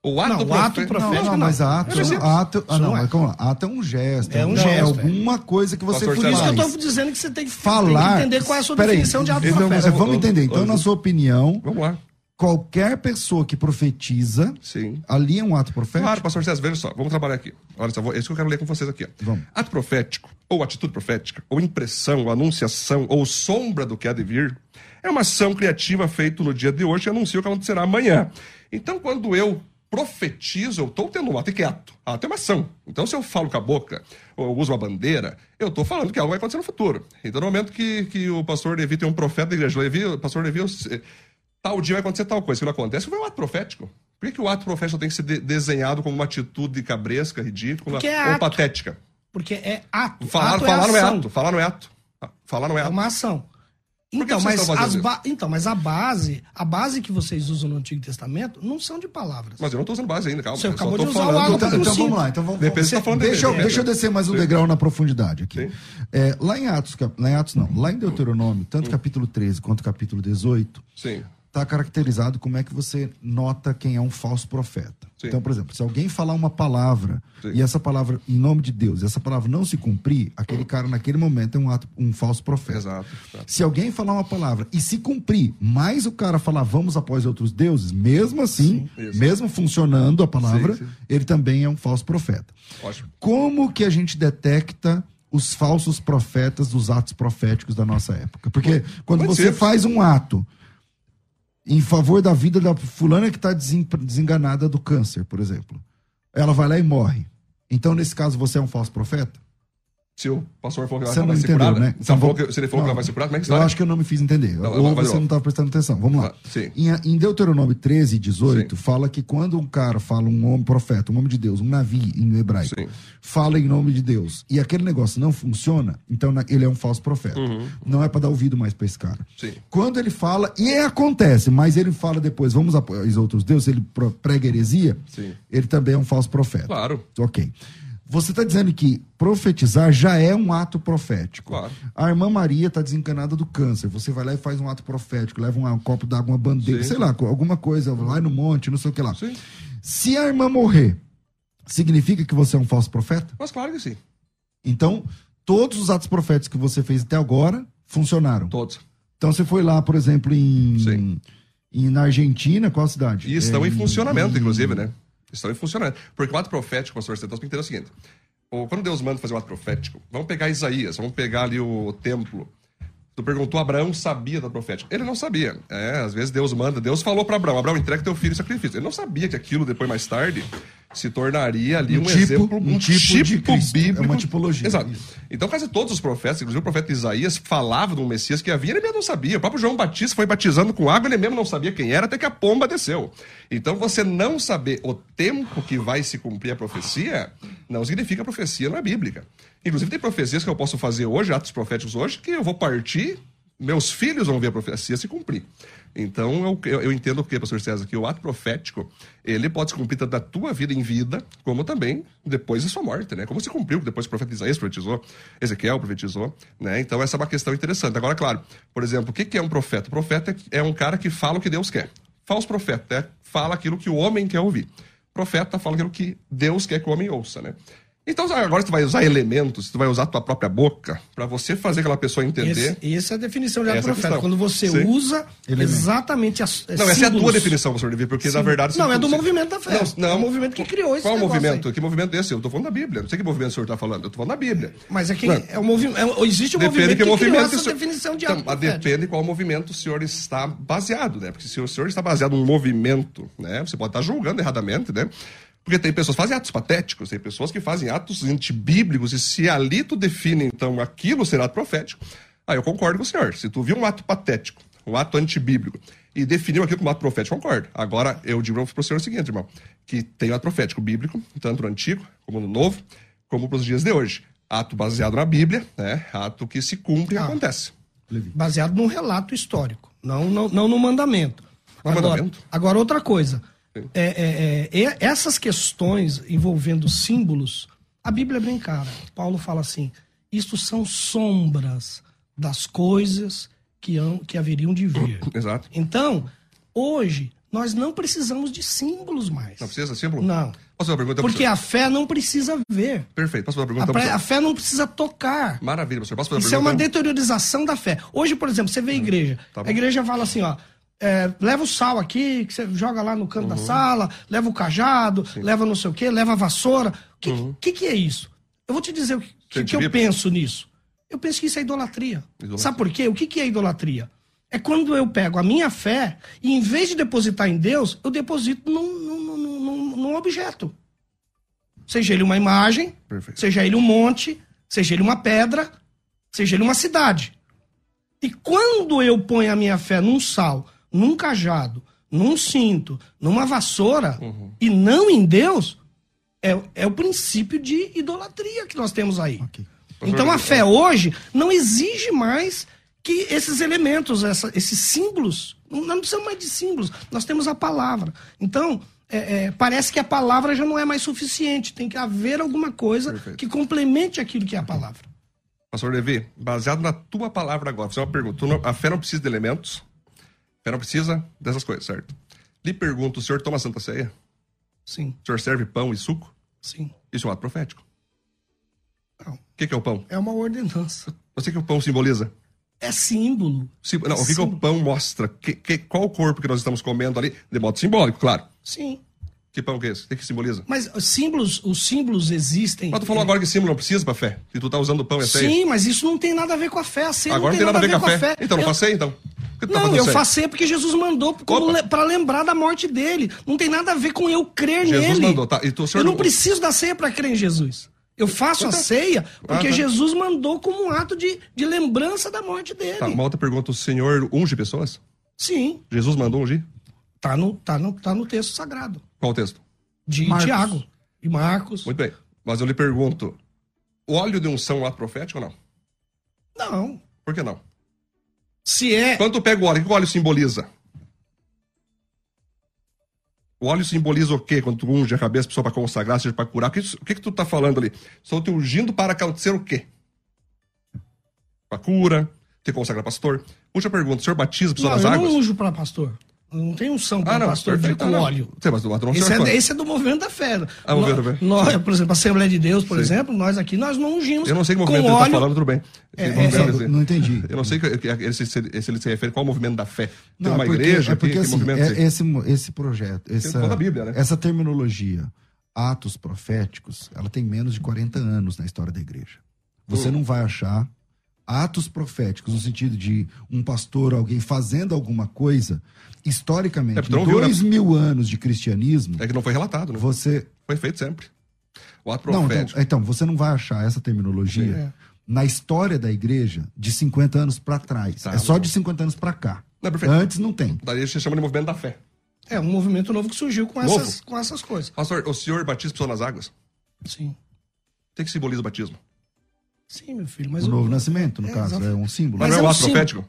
Speaker 2: O ato,
Speaker 3: Não, o ato profético-
Speaker 1: Não, não,
Speaker 3: não.
Speaker 1: mas ato,
Speaker 2: É
Speaker 1: ato, ah, não,
Speaker 3: não é.
Speaker 1: mas? Ato é um gesto.
Speaker 3: É um
Speaker 1: algum-
Speaker 3: gesto,
Speaker 1: alguma coisa que você
Speaker 2: Pastor
Speaker 3: Por
Speaker 1: faz.
Speaker 3: isso que eu estou dizendo que você tem que,
Speaker 1: Falar.
Speaker 3: tem que entender qual é a sua definição de ato
Speaker 1: então,
Speaker 3: profético.
Speaker 1: mas vamos entender. Então, na sua opinião,
Speaker 2: Vamos lá.
Speaker 1: qualquer pessoa que profetiza,
Speaker 2: Sim.
Speaker 1: ali é um ato profético?
Speaker 2: Claro, pastor César, veja só, vamos trabalhar aqui. Olha só, é isso que eu quero ler com vocês aqui. Ó.
Speaker 1: Vamos.
Speaker 2: Ato profético, ou atitude profética, ou impressão, ou anunciação, ou sombra do que há de vir, é uma ação criativa feita no dia de hoje que anuncia o que acontecerá amanhã. Então, quando eu profetizo, eu estou tendo um ato. Que é ato? Ato é uma ação. Então, se eu falo com a boca, ou eu uso uma bandeira, eu estou falando que algo vai acontecer no futuro. Então, no momento que, que o pastor Levi tem um profeta da igreja, Levi, o pastor Levi, eu- tal dia vai acontecer tal coisa. Se não acontece, vai um ato profético. Por que, que o ato profético tem que ser de- desenhado como uma atitude cabresca, ridícula
Speaker 3: é
Speaker 2: ou
Speaker 3: ato.
Speaker 2: patética?
Speaker 3: Porque é ato.
Speaker 2: Falar,
Speaker 3: ato
Speaker 2: falar não é ato. Falar não é ato. Falar não é
Speaker 3: É
Speaker 2: ato.
Speaker 3: uma ação. Então mas, as ba- então, mas a base, a base que vocês usam no Antigo Testamento não são de palavras.
Speaker 2: Mas eu não tô usando base ainda, calma.
Speaker 3: Você acabou de usar o
Speaker 2: falando-
Speaker 3: água
Speaker 1: Então, então vamos lá. Então vamos,
Speaker 2: Depende se tá falando
Speaker 1: deixa, eu, deixa eu descer mais um degrau na profundidade aqui.
Speaker 2: Sim.
Speaker 1: É, lá em Atos, cap- lá em Atos não, lá em Deuteronômio, tanto
Speaker 2: Hum.
Speaker 1: capítulo 13 quanto capítulo 18,
Speaker 2: Sim.
Speaker 1: Está caracterizado como é que você nota quem é um falso profeta.
Speaker 2: Sim.
Speaker 1: Então, por exemplo, se alguém falar uma palavra
Speaker 2: Sim.
Speaker 1: e essa palavra, em nome de Deus, e essa palavra não se cumprir, aquele cara naquele momento é um, ato, um falso profeta.
Speaker 2: Exato. exato.
Speaker 1: Se alguém falar uma palavra e se cumprir, mas o cara falar vamos após outros deuses, mesmo assim,
Speaker 2: Isso.
Speaker 1: mesmo funcionando a palavra,
Speaker 2: Sim, sim.
Speaker 1: ele também é um falso profeta.
Speaker 2: Ótimo.
Speaker 1: Como que a gente detecta os falsos profetas dos atos proféticos da nossa época? Porque quando
Speaker 2: muito
Speaker 1: você
Speaker 2: simples.
Speaker 1: faz um ato em favor da vida da fulana que está desenganada do câncer, por exemplo, ela vai lá e morre. Então, nesse caso, você é um falso profeta?
Speaker 2: Se o pastor falou que ela vai ser curada,
Speaker 1: né?
Speaker 2: se, ela falou que, se ele falou que
Speaker 1: Não,
Speaker 2: ela vai ser curada, como é que
Speaker 1: Eu
Speaker 2: está?
Speaker 1: acho que eu não me fiz entender.
Speaker 2: Não,
Speaker 1: Ou você não estava prestando atenção. Vamos lá.
Speaker 2: Ah.
Speaker 1: Em, Deuteronômio 13, 18,
Speaker 2: Sim.
Speaker 1: fala que quando um cara fala, um homem profeta, um homem de Deus, um navi em hebraico,
Speaker 2: Sim.
Speaker 1: fala em nome de Deus, e aquele negócio não funciona, então ele é um falso profeta.
Speaker 2: Uhum.
Speaker 1: Não é para dar ouvido mais para esse cara.
Speaker 2: Sim.
Speaker 1: Quando ele fala, e acontece, mas ele fala depois, vamos após outros deuses, ele prega heresia, ele também é um falso profeta.
Speaker 2: Claro.
Speaker 1: Ok. Você está dizendo que profetizar já é um ato profético.
Speaker 2: Claro.
Speaker 1: A irmã Maria está desencanada do câncer. Você vai lá e faz um ato profético, leva um, copo d'água, uma bandeira,
Speaker 2: Sim.
Speaker 1: sei lá, alguma coisa, vai no monte, não sei o que lá.
Speaker 2: Sim.
Speaker 1: Se a irmã morrer, significa que você é um falso profeta?
Speaker 2: Mas claro que sim.
Speaker 1: Então, todos os atos proféticos que você fez até agora funcionaram.
Speaker 2: Todos.
Speaker 1: Então, você foi lá, por exemplo, em, em na Argentina, qual cidade?
Speaker 2: E estão
Speaker 1: É,
Speaker 2: em funcionamento, inclusive, né? Estão em funcionamento. Porque o ato profético, pastor, você tem que entender o seguinte. Quando Deus manda fazer um ato profético, vamos pegar Isaías, vamos pegar ali o templo. Tu perguntou, Abraão sabia da profética? Ele não sabia. É, às vezes Deus manda, Deus falou para Abraão, Abraão, entrega teu filho em sacrifício. Ele não sabia que aquilo, depois, mais tarde, se tornaria ali um,
Speaker 1: Um tipo-
Speaker 2: exemplo,
Speaker 1: um tipo de Cristo.
Speaker 2: bíblico.
Speaker 1: É uma tipologia.
Speaker 2: Exato. Então, quase todos os profetas, inclusive o profeta Isaías, falava de um Messias que havia, ele mesmo não sabia. O próprio João Batista foi batizando com água, ele mesmo não sabia quem era, até que a pomba desceu. Então, você não saber o tempo que vai se cumprir a profecia, não significa que a profecia não é bíblica. Inclusive, tem profecias que eu posso fazer hoje, atos proféticos hoje, que eu vou partir, meus filhos vão ver a profecia se cumprir. Então, eu, eu, entendo o que, pastor César, que o ato profético, ele pode se cumprir tanto da tua vida em vida, como também depois da sua morte, né? Como se cumpriu, depois o profeta Isaías profetizou, Ezequiel profetizou, né? Então, essa é uma questão interessante. Agora, claro, por exemplo, o que é um profeta? O profeta é um cara que fala o que Deus quer. Falso profeta é, fala aquilo que o homem quer ouvir. Profeta fala aquilo que Deus quer que o homem ouça, né? Então, agora tu vai usar elementos, tu vai usar tua própria boca para você fazer aquela pessoa entender.
Speaker 3: Esse, essa é a definição de ato
Speaker 2: é questão.
Speaker 3: Quando você
Speaker 2: Sim.
Speaker 3: usa
Speaker 1: Elemento.
Speaker 3: exatamente as.
Speaker 2: Não, essa é a tua
Speaker 3: símbolos.
Speaker 2: definição, professor Levi, porque na verdade...
Speaker 3: Não, é do
Speaker 2: você-
Speaker 3: movimento da fé.
Speaker 2: Não, não.
Speaker 3: É o movimento que criou esse
Speaker 2: Qual
Speaker 3: negócio
Speaker 2: movimento?
Speaker 3: aí.
Speaker 2: Que movimento é esse? Eu tô falando da Bíblia. Não sei que movimento o senhor tá falando. Eu tô falando da Bíblia.
Speaker 3: Mas é que
Speaker 2: Não.
Speaker 3: é o movimento. é- existe um
Speaker 2: Depende
Speaker 3: movimento
Speaker 2: que
Speaker 3: que,
Speaker 2: movimento
Speaker 3: criou essa
Speaker 2: senhor-
Speaker 3: definição de
Speaker 2: Então,
Speaker 3: ato
Speaker 2: mas
Speaker 3: profético.
Speaker 2: depende qual movimento o senhor está baseado, né? Porque se o senhor está baseado num movimento, né? Você pode estar julgando erradamente, né? Porque tem pessoas que fazem atos patéticos, tem pessoas que fazem atos antibíblicos, e se ali tu define, então, aquilo será ato profético, aí eu concordo com o senhor. Se tu viu um ato patético, um ato antibíblico, e definiu aquilo como ato profético, concordo. Agora, eu digo para o senhor o seguinte, irmão, que tem o ato profético bíblico, tanto no Antigo como no Novo, como para os dias de hoje. Ato baseado na Bíblia, né? Ato que se cumpre e
Speaker 3: Ah.
Speaker 2: acontece.
Speaker 3: baseado num relato histórico, não, não, não no mandamento. Agora,
Speaker 2: mandamento?
Speaker 3: agora outra coisa. É, é, é, e- essas questões envolvendo símbolos, a Bíblia é bem clara. Paulo fala assim: isto são sombras das coisas que, hão- que haveriam de vir.
Speaker 2: Exato.
Speaker 3: Então, hoje, nós não precisamos de símbolos mais.
Speaker 2: Não precisa símbolo?
Speaker 3: Não.
Speaker 2: Posso fazer uma pergunta
Speaker 3: Porque a fé não precisa ver.
Speaker 2: Perfeito. Posso fazer uma
Speaker 3: A,
Speaker 2: pergunta para
Speaker 3: a fé não precisa tocar.
Speaker 2: Maravilha, professor. Posso fazer
Speaker 3: Isso é
Speaker 2: uma
Speaker 3: uma
Speaker 2: pergunta?
Speaker 3: deteriorização da fé. Hoje, por exemplo, você vê a igreja.
Speaker 2: tá bom.
Speaker 3: a igreja fala assim, ó. É, leva o sal aqui, que você joga lá no canto
Speaker 2: Uhum.
Speaker 3: da sala, leva o cajado, leva não sei o quê, leva a vassoura. O que,
Speaker 2: Uhum.
Speaker 3: que, que é isso? Eu vou te dizer o que, que, eu penso nisso. Eu penso que isso é idolatria.
Speaker 2: Idolatria.
Speaker 3: Sabe por quê? O que, que é idolatria? É quando eu pego a minha fé e, em vez de depositar em Deus, eu deposito num, num, num- num- num objeto. Seja ele uma imagem,
Speaker 2: Perfeito.
Speaker 3: seja ele um monte, seja ele uma pedra, seja ele uma cidade. E quando eu ponho a minha fé num sal, num cajado, num cinto, numa vassoura uhum. e não em Deus, é, é o princípio de idolatria que nós temos aí. Okay. Então a fé hoje não exige mais que esses elementos, essa, esses símbolos, não, não precisamos mais de símbolos, nós temos a palavra. Então, é, é, parece que a palavra já não é mais suficiente, tem que haver alguma coisa Perfeito. que complemente aquilo que é a palavra.
Speaker 2: Pastor Levi, baseado na tua palavra agora, fazer uma pergunta. A fé não precisa de elementos, fé não precisa dessas coisas, certo? Lhe pergunto, o senhor toma Santa Ceia?
Speaker 3: Sim.
Speaker 2: O senhor serve pão e suco?
Speaker 3: Sim.
Speaker 2: Isso é um ato profético?
Speaker 3: Não. O
Speaker 2: que, que é o pão?
Speaker 3: É uma ordenança.
Speaker 2: Você que o pão simboliza?
Speaker 3: É símbolo.
Speaker 2: Sim, não, é o que, que, o pão mostra? Que, que, qual o corpo que nós estamos comendo ali? De modo simbólico, claro.
Speaker 3: Sim.
Speaker 2: Que pão que é esse? O que, que simboliza?
Speaker 3: Mas os símbolos, os símbolos existem.
Speaker 2: Mas tu falou é... agora que símbolo não precisa pra fé. E tu tá usando pão e
Speaker 3: ceia. Sim, mas isso não tem nada a ver com a fé. A ceia
Speaker 2: agora
Speaker 3: não tem nada, nada a ver, com a fé.
Speaker 2: fé. Então, não eu... facei então.
Speaker 3: Tá não, eu facei porque Jesus mandou para lembrar da morte dele. Não tem nada a ver com eu crer
Speaker 2: Jesus
Speaker 3: nele.
Speaker 2: Jesus mandou, tá? E tu,
Speaker 3: senhor... Eu não preciso da ceia para crer em Jesus. Eu faço a ceia porque ah, tá. Jesus mandou como um ato de, de lembrança da morte dele.
Speaker 2: Tá, uma outra pergunta: o Senhor unge pessoas?
Speaker 3: Sim.
Speaker 2: Jesus mandou ungir?
Speaker 3: Tá no, tá no, tá no texto sagrado.
Speaker 2: Qual o texto?
Speaker 3: De Marcos. Tiago e Marcos.
Speaker 2: Muito bem. Mas eu lhe pergunto: o óleo de unção é um ato profético ou não?
Speaker 3: Não.
Speaker 2: Por que não?
Speaker 3: Se é.
Speaker 2: Quando tu pega o óleo, o que o óleo simboliza? O óleo simboliza o quê? Quando tu unge a cabeça, pessoa para consagrar, seja para curar. O que, o que, que tu tá falando ali? Estou te ungindo para acontecer o quê? Para cura, te consagra pastor. Última pergunta, o senhor batiza a pessoa
Speaker 3: não,
Speaker 2: nas águas?
Speaker 3: Eu não unjo para pastor. Não tem unção para ah, pastor vir com óleo.
Speaker 2: Sim, mas o
Speaker 3: esse, é, esse é do movimento da fé.
Speaker 2: Ah, movimento da fé.
Speaker 3: Nós, por exemplo, a Assembleia de Deus, por Sim. exemplo, nós aqui, nós não ungimos
Speaker 2: Eu não sei que
Speaker 3: movimento
Speaker 2: ele
Speaker 3: está
Speaker 2: falando, tudo bem.
Speaker 1: É, é, não entendi.
Speaker 2: Eu não sei que, se, se, ele se refere qual movimento da fé. Tem não, uma porque, igreja?
Speaker 1: É porque, assim, é, esse, esse projeto, essa,
Speaker 2: Bíblia, né?
Speaker 1: essa terminologia, atos proféticos, ela tem menos de 40 anos na história da igreja. Você hum. não vai achar atos proféticos, no sentido de um pastor, alguém fazendo alguma coisa, historicamente, é, dois viu, né? mil anos de cristianismo.
Speaker 2: É que não foi relatado, né?
Speaker 1: Você.
Speaker 2: Foi feito sempre.
Speaker 1: O ato profético. Não, então, então, você não vai achar essa terminologia é. na história da igreja de 50 anos para trás. Tá, é só de 50 anos para cá. Não, Antes não tem.
Speaker 2: Daí se chama de movimento da fé.
Speaker 3: É um movimento novo que surgiu com, essas, com essas coisas.
Speaker 2: Pastor, o senhor batiza pessoas nas águas?
Speaker 3: Sim.
Speaker 2: O que simboliza o batismo?
Speaker 3: Sim, meu filho, mas
Speaker 1: o, o... novo nascimento, no é, caso, é um símbolo.
Speaker 2: Mas, mas não é, é um ato profético?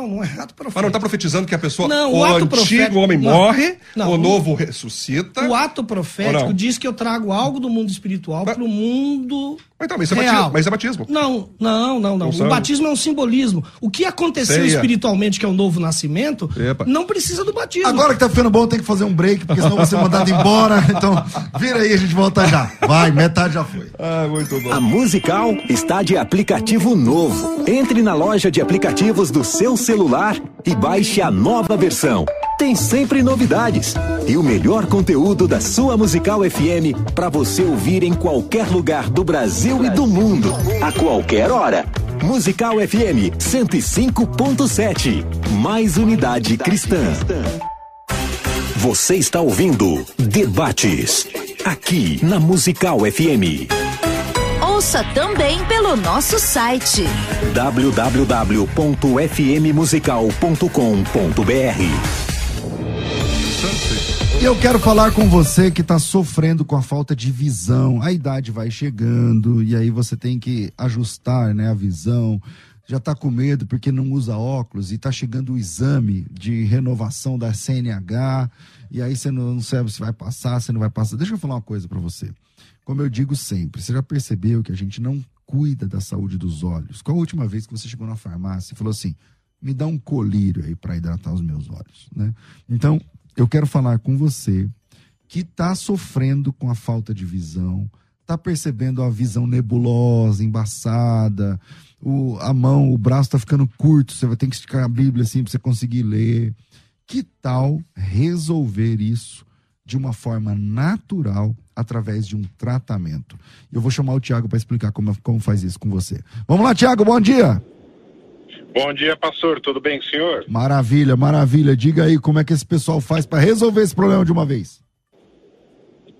Speaker 3: Não, não é ato profético.
Speaker 2: Mas não está profetizando que a pessoa,
Speaker 3: não,
Speaker 2: o,
Speaker 3: o
Speaker 2: antigo
Speaker 3: profético,
Speaker 2: homem
Speaker 3: não,
Speaker 2: morre,
Speaker 3: não,
Speaker 2: o novo ressuscita.
Speaker 3: O ato profético diz que eu trago algo do mundo espiritual para o mundo
Speaker 2: então, mas, isso é batismo, mas isso é batismo.
Speaker 3: Não, não, não, não. O batismo é um simbolismo. O que aconteceu Ceia. espiritualmente, que é o novo nascimento, Epa. não precisa do batismo.
Speaker 1: Agora que tá ficando bom, tem que fazer um break, porque senão você é mandado embora. Então, vira aí, a gente volta já. Vai, metade já foi.
Speaker 2: Ah, muito bom.
Speaker 4: A Musical está de aplicativo novo. Entre na loja de aplicativos do seu celular e baixe a nova versão. Tem sempre novidades e o melhor conteúdo da sua Musical FM para você ouvir em qualquer lugar do Brasil e do mundo, a qualquer hora. Musical FM 105.7. Mais unidade cristã. Você está ouvindo Debates aqui na Musical FM.
Speaker 5: Ouça também pelo nosso site
Speaker 4: www.fmmusical.com.br.
Speaker 1: E eu quero falar com você que está sofrendo com a falta de visão. A idade vai chegando e aí você tem que ajustar né, a visão. Já está com medo porque não usa óculos e está chegando o exame de renovação da CNH. E aí você não sabe se vai passar, se não vai passar. Deixa eu falar uma coisa para você. Como eu digo sempre, você já percebeu que a gente não cuida da saúde dos olhos? Qual a última vez que você chegou na farmácia e falou assim: me dá um colírio aí para hidratar os meus olhos, né? Então, eu quero falar com você que está sofrendo com a falta de visão, está percebendo a visão nebulosa, embaçada, o, a mão, o braço está ficando curto, você vai ter que esticar a Bíblia assim para você conseguir ler. Que tal resolver isso de uma forma natural através de um tratamento? Eu vou chamar o Tiago para explicar como, como faz isso com você. Vamos lá, Tiago, bom dia.
Speaker 6: Bom dia, pastor. Tudo bem, senhor?
Speaker 1: Maravilha, maravilha. Diga aí como é que esse pessoal faz para resolver esse problema de uma vez.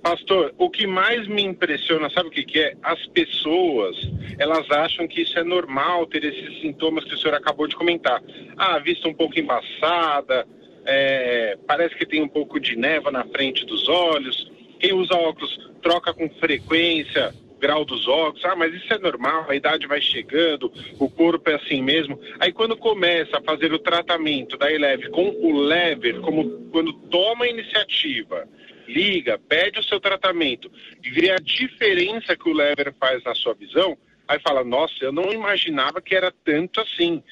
Speaker 6: Pastor, o que mais me impressiona, sabe o que, que, é? As pessoas, elas acham que isso é normal ter esses sintomas que o senhor acabou de comentar. Ah, a vista um pouco embaçada, é, parece que tem um pouco de neva na frente dos olhos. Quem usa óculos troca com frequência grau dos óculos. Ah, mas isso é normal, a idade vai chegando, o corpo é assim mesmo. Aí quando começa a fazer o tratamento da Eleve com o lever, como quando toma a iniciativa, liga, pede o seu tratamento e vê a diferença que o lever faz na sua visão, aí fala, nossa, eu não imaginava que era tanto assim.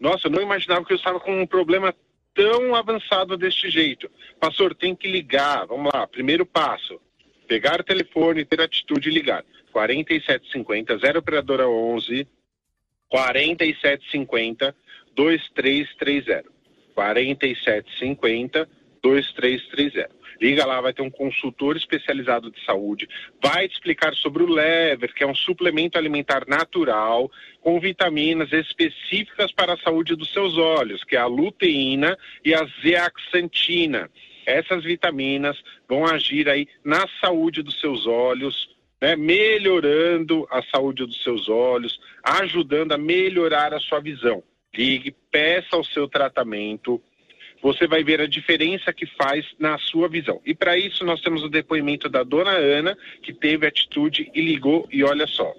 Speaker 6: Nossa, eu não imaginava que eu estava com um problema tão avançado deste jeito. Pastor, tem que ligar. Vamos lá, primeiro passo. Pegar o telefone, ter atitude e ligar. 4750, 0 operadora 11, 4750, 2330. 4750, 2330. Liga lá, vai ter um consultor especializado de saúde, vai te explicar sobre o lever, que é um suplemento alimentar natural com vitaminas específicas para a saúde dos seus olhos, que é a luteína e a zeaxantina. Essas vitaminas vão agir aí na saúde dos seus olhos, né, melhorando a saúde dos seus olhos, ajudando a melhorar a sua visão. Ligue, peça o seu tratamento você vai ver a diferença que faz na sua visão. E para isso nós temos o depoimento da dona Ana, que teve atitude e ligou e olha só.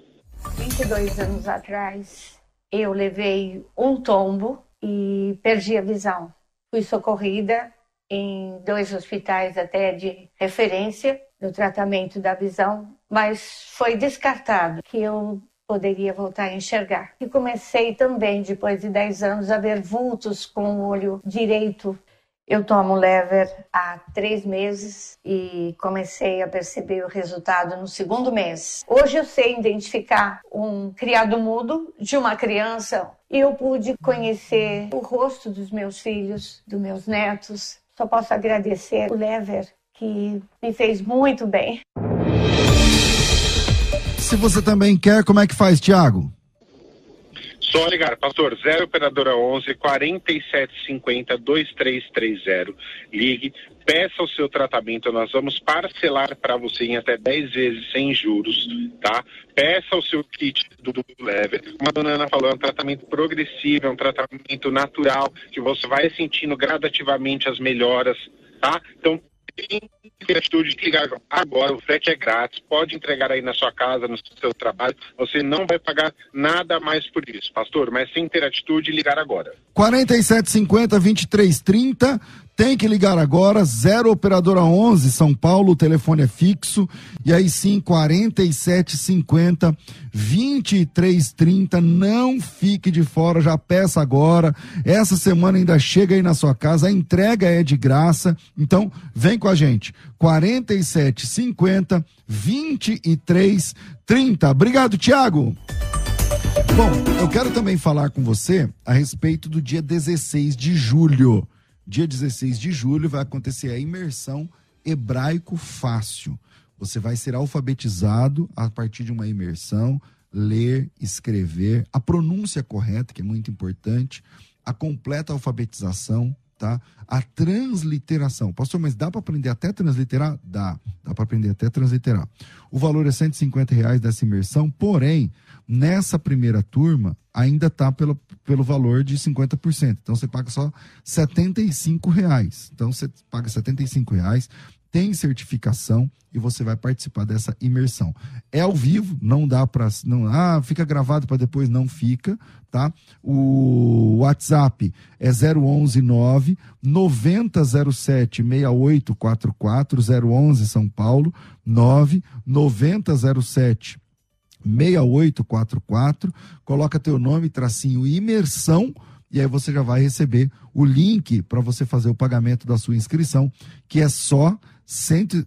Speaker 7: 22 anos atrás, eu levei um tombo e perdi a visão. Fui socorrida em dois hospitais até de referência no tratamento da visão, mas foi descartado que eu poderia voltar a enxergar. E comecei também, depois de 10 anos, a ver vultos com o olho direito. Eu tomo lever há três meses e comecei a perceber o resultado no segundo mês. Hoje eu sei identificar um criado mudo de uma criança e eu pude conhecer o rosto dos meus filhos, dos meus netos. Só posso agradecer o lever que me fez muito bem.
Speaker 1: Se você também quer, como é que faz, Tiago?
Speaker 6: Só ligar, pastor, 0 operadora 11 4750 2330. Ligue, peça o seu tratamento, nós vamos parcelar para você em até 10 vezes sem juros, tá? Peça o seu kit do, do Lever. Como a dona Ana falou, é um tratamento progressivo, é um tratamento natural, que você vai sentindo gradativamente as melhoras, tá? Então, tem atitude de ligar agora, o frete é grátis, pode entregar aí na sua casa, no seu trabalho, você não vai pagar nada mais por isso, pastor, mas sem ter atitude, ligar agora.
Speaker 1: 4750 2330 tem que ligar agora, 0 operadora 11, São Paulo, o telefone é fixo. E aí sim, 4750 2330, não fique de fora, já peça agora. Essa semana ainda chega aí na sua casa, a entrega é de graça. Então, vem com a gente. 4750 2330. Obrigado, Tiago. Bom, eu quero também falar com você a respeito do dia 16 de julho. Dia 16 de julho vai acontecer a imersão hebraico fácil. Você vai ser alfabetizado a partir de uma imersão, ler, escrever, a pronúncia correta, que é muito importante, a completa alfabetização, tá? A transliteração. Pastor, mas dá para aprender até transliterar? Dá, dá para aprender até transliterar. O valor é 150 reais dessa imersão, porém, Nessa primeira turma, ainda está pelo, pelo valor de 50%. Então você paga só R$ reais. Então você paga R$ reais, tem certificação e você vai participar dessa imersão. É ao vivo, não dá para não, ah, fica gravado para depois não fica, tá? O WhatsApp é 011 9 9007 6844 011 São Paulo 9 9007 6844, coloca teu nome, tracinho imersão, e aí você já vai receber o link para você fazer o pagamento da sua inscrição, que é só cento,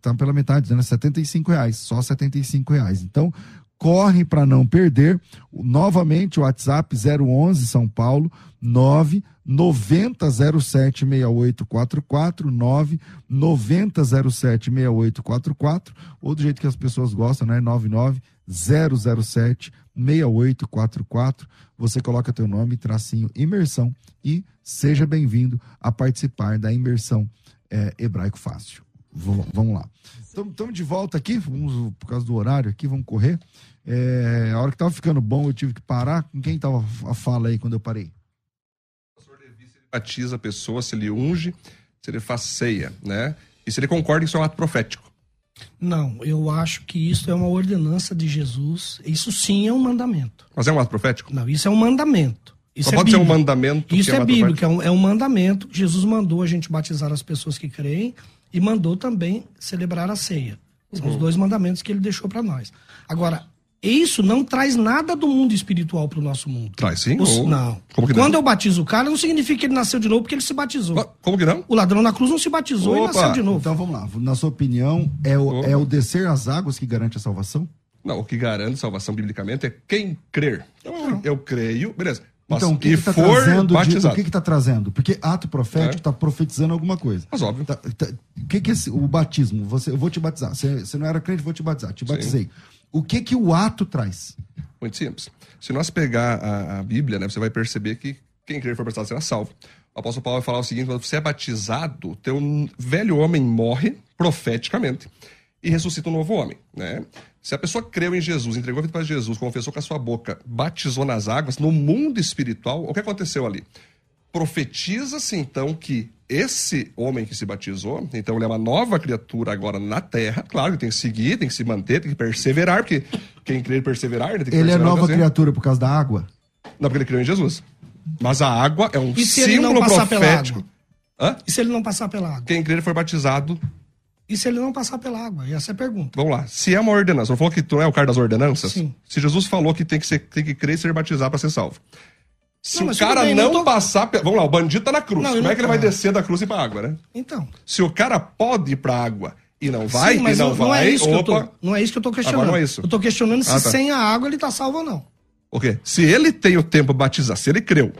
Speaker 1: tá pela metade, né? 75 reais, só 75 reais. Então, corre para não perder. Novamente, o WhatsApp 011 São Paulo 9 9007 6844 9 9007 6844 ou do jeito que as pessoas gostam, né? 99 007 6844. Você coloca teu nome, tracinho imersão e seja bem-vindo a participar da imersão é, hebraico fácil. Vamos lá. Estamos de volta aqui, vamos, por causa do horário aqui, vamos correr. É, a hora que estava ficando bom, eu tive que parar. Com quem estava a fala aí quando eu parei?
Speaker 2: O pastor Levi, se ele batiza a pessoa, se ele unge, se ele faz ceia, né? E se ele concorda que isso é um ato profético.
Speaker 3: Não, eu acho que isso é uma ordenança de Jesus. Isso sim é um mandamento.
Speaker 2: Mas é um ato profético?
Speaker 3: Não, isso é um mandamento. Isso
Speaker 2: Só
Speaker 3: é
Speaker 2: pode ser um
Speaker 3: bíblico.
Speaker 2: mandamento
Speaker 3: Isso
Speaker 2: que é
Speaker 3: é bíblico, é um, é um mandamento. Jesus mandou a gente batizar as pessoas que creem e mandou também celebrar a ceia. São
Speaker 2: Uhum.
Speaker 3: os dois mandamentos que ele deixou para nós. Agora, isso não traz nada do mundo espiritual para o nosso mundo.
Speaker 2: Traz sim?
Speaker 3: Os-
Speaker 2: ou-
Speaker 3: não.
Speaker 2: Como que
Speaker 3: Quando
Speaker 2: não?
Speaker 3: eu batizo o cara, não significa que ele nasceu de novo porque ele se batizou.
Speaker 2: Como que não?
Speaker 3: O ladrão na cruz não se batizou e
Speaker 2: Opa!
Speaker 3: nasceu de novo.
Speaker 1: Então vamos lá. Na sua opinião, é o,
Speaker 2: Opa.
Speaker 1: é o descer as águas que garante a salvação?
Speaker 2: Não, o que garante salvação biblicamente é quem crer. Então, eu creio, beleza. Mas,
Speaker 1: Então, o que está trazendo? de- o que está trazendo? Porque ato profético
Speaker 2: É.
Speaker 1: está profetizando alguma coisa.
Speaker 2: Mas óbvio.
Speaker 1: Tá- tá- O que, que é esse- o batismo? Você, eu vou te batizar. Você, você não era crente, vou te batizar. Te batizei. O que que o ato traz?
Speaker 2: Muito simples. Se nós pegar a, a Bíblia, né, você vai perceber que quem crer for batizado será salvo. O apóstolo Paulo vai falar o seguinte: quando você é batizado, teu velho homem morre profeticamente e ressuscita um novo homem. Né? Se a pessoa creu em Jesus, entregou a vida para Jesus, confessou com a sua boca, batizou nas águas, no mundo espiritual, o que aconteceu ali? Profetiza-se então que esse homem que se batizou, então ele é uma nova criatura agora na terra. Claro que tem que seguir, tem que se manter, tem que perseverar, porque quem crer perseverar, ele tem que
Speaker 1: Ele é nova criatura por causa da água?
Speaker 2: Não, porque ele criou em Jesus. Mas a água é um
Speaker 3: E se ele não
Speaker 2: símbolo
Speaker 3: passar pela
Speaker 2: profético.
Speaker 3: água?
Speaker 2: Hã?
Speaker 3: E se ele não passar pela água?
Speaker 2: Quem crer for batizado,
Speaker 3: E se ele não passar pela água? Essa é a pergunta.
Speaker 2: vamos lá. Se é uma ordenança, não falou que tu não é o cara das ordenanças?
Speaker 3: Sim.
Speaker 2: Se Jesus falou que tem que, ser, tem que crer e ser batizado para ser salvo. Se
Speaker 3: Não,
Speaker 2: o cara
Speaker 3: bem,
Speaker 2: não
Speaker 3: tô-
Speaker 2: passar. Vamos lá, o bandido tá na cruz.
Speaker 3: Não,
Speaker 2: Como
Speaker 3: não-
Speaker 2: é que ele vai descer da cruz e ir pra água, né?
Speaker 3: Então.
Speaker 2: Se o cara pode ir pra água e não vai,
Speaker 3: Sim, mas
Speaker 2: e não,
Speaker 3: não,
Speaker 2: vai,
Speaker 3: é isso que eu
Speaker 2: opa.
Speaker 3: tô, não é isso que eu tô questionando.
Speaker 2: Agora não é isso.
Speaker 3: Eu tô questionando se
Speaker 2: Ah, tá.
Speaker 3: sem a água ele tá salvo ou não.
Speaker 2: O quê? Se ele tem o tempo de batizar, se ele creu,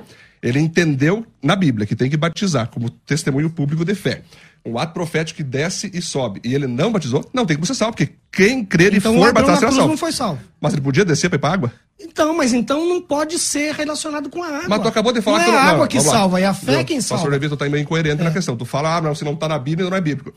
Speaker 2: ele entendeu na Bíblia que tem que batizar como testemunho público de fé. Um ato profético que desce e sobe. E ele não batizou, não tem como ser salvo, porque quem crer
Speaker 3: Então
Speaker 2: e for batizar será salvo.
Speaker 3: não foi salvo.
Speaker 2: Mas ele podia descer para ir pra água?
Speaker 3: Então, mas então não pode ser relacionado com a água.
Speaker 2: Mas tu acabou de falar
Speaker 3: não
Speaker 2: que
Speaker 3: é
Speaker 2: tu
Speaker 3: a
Speaker 2: não-
Speaker 3: água
Speaker 2: não,
Speaker 3: que salva, é a fé
Speaker 2: Não,
Speaker 3: quem
Speaker 2: Pastor
Speaker 3: salva.
Speaker 2: Levi, tu tá meio incoerente na questão. Tu fala, ah, não, se não tá na Bíblia, não é bíblico.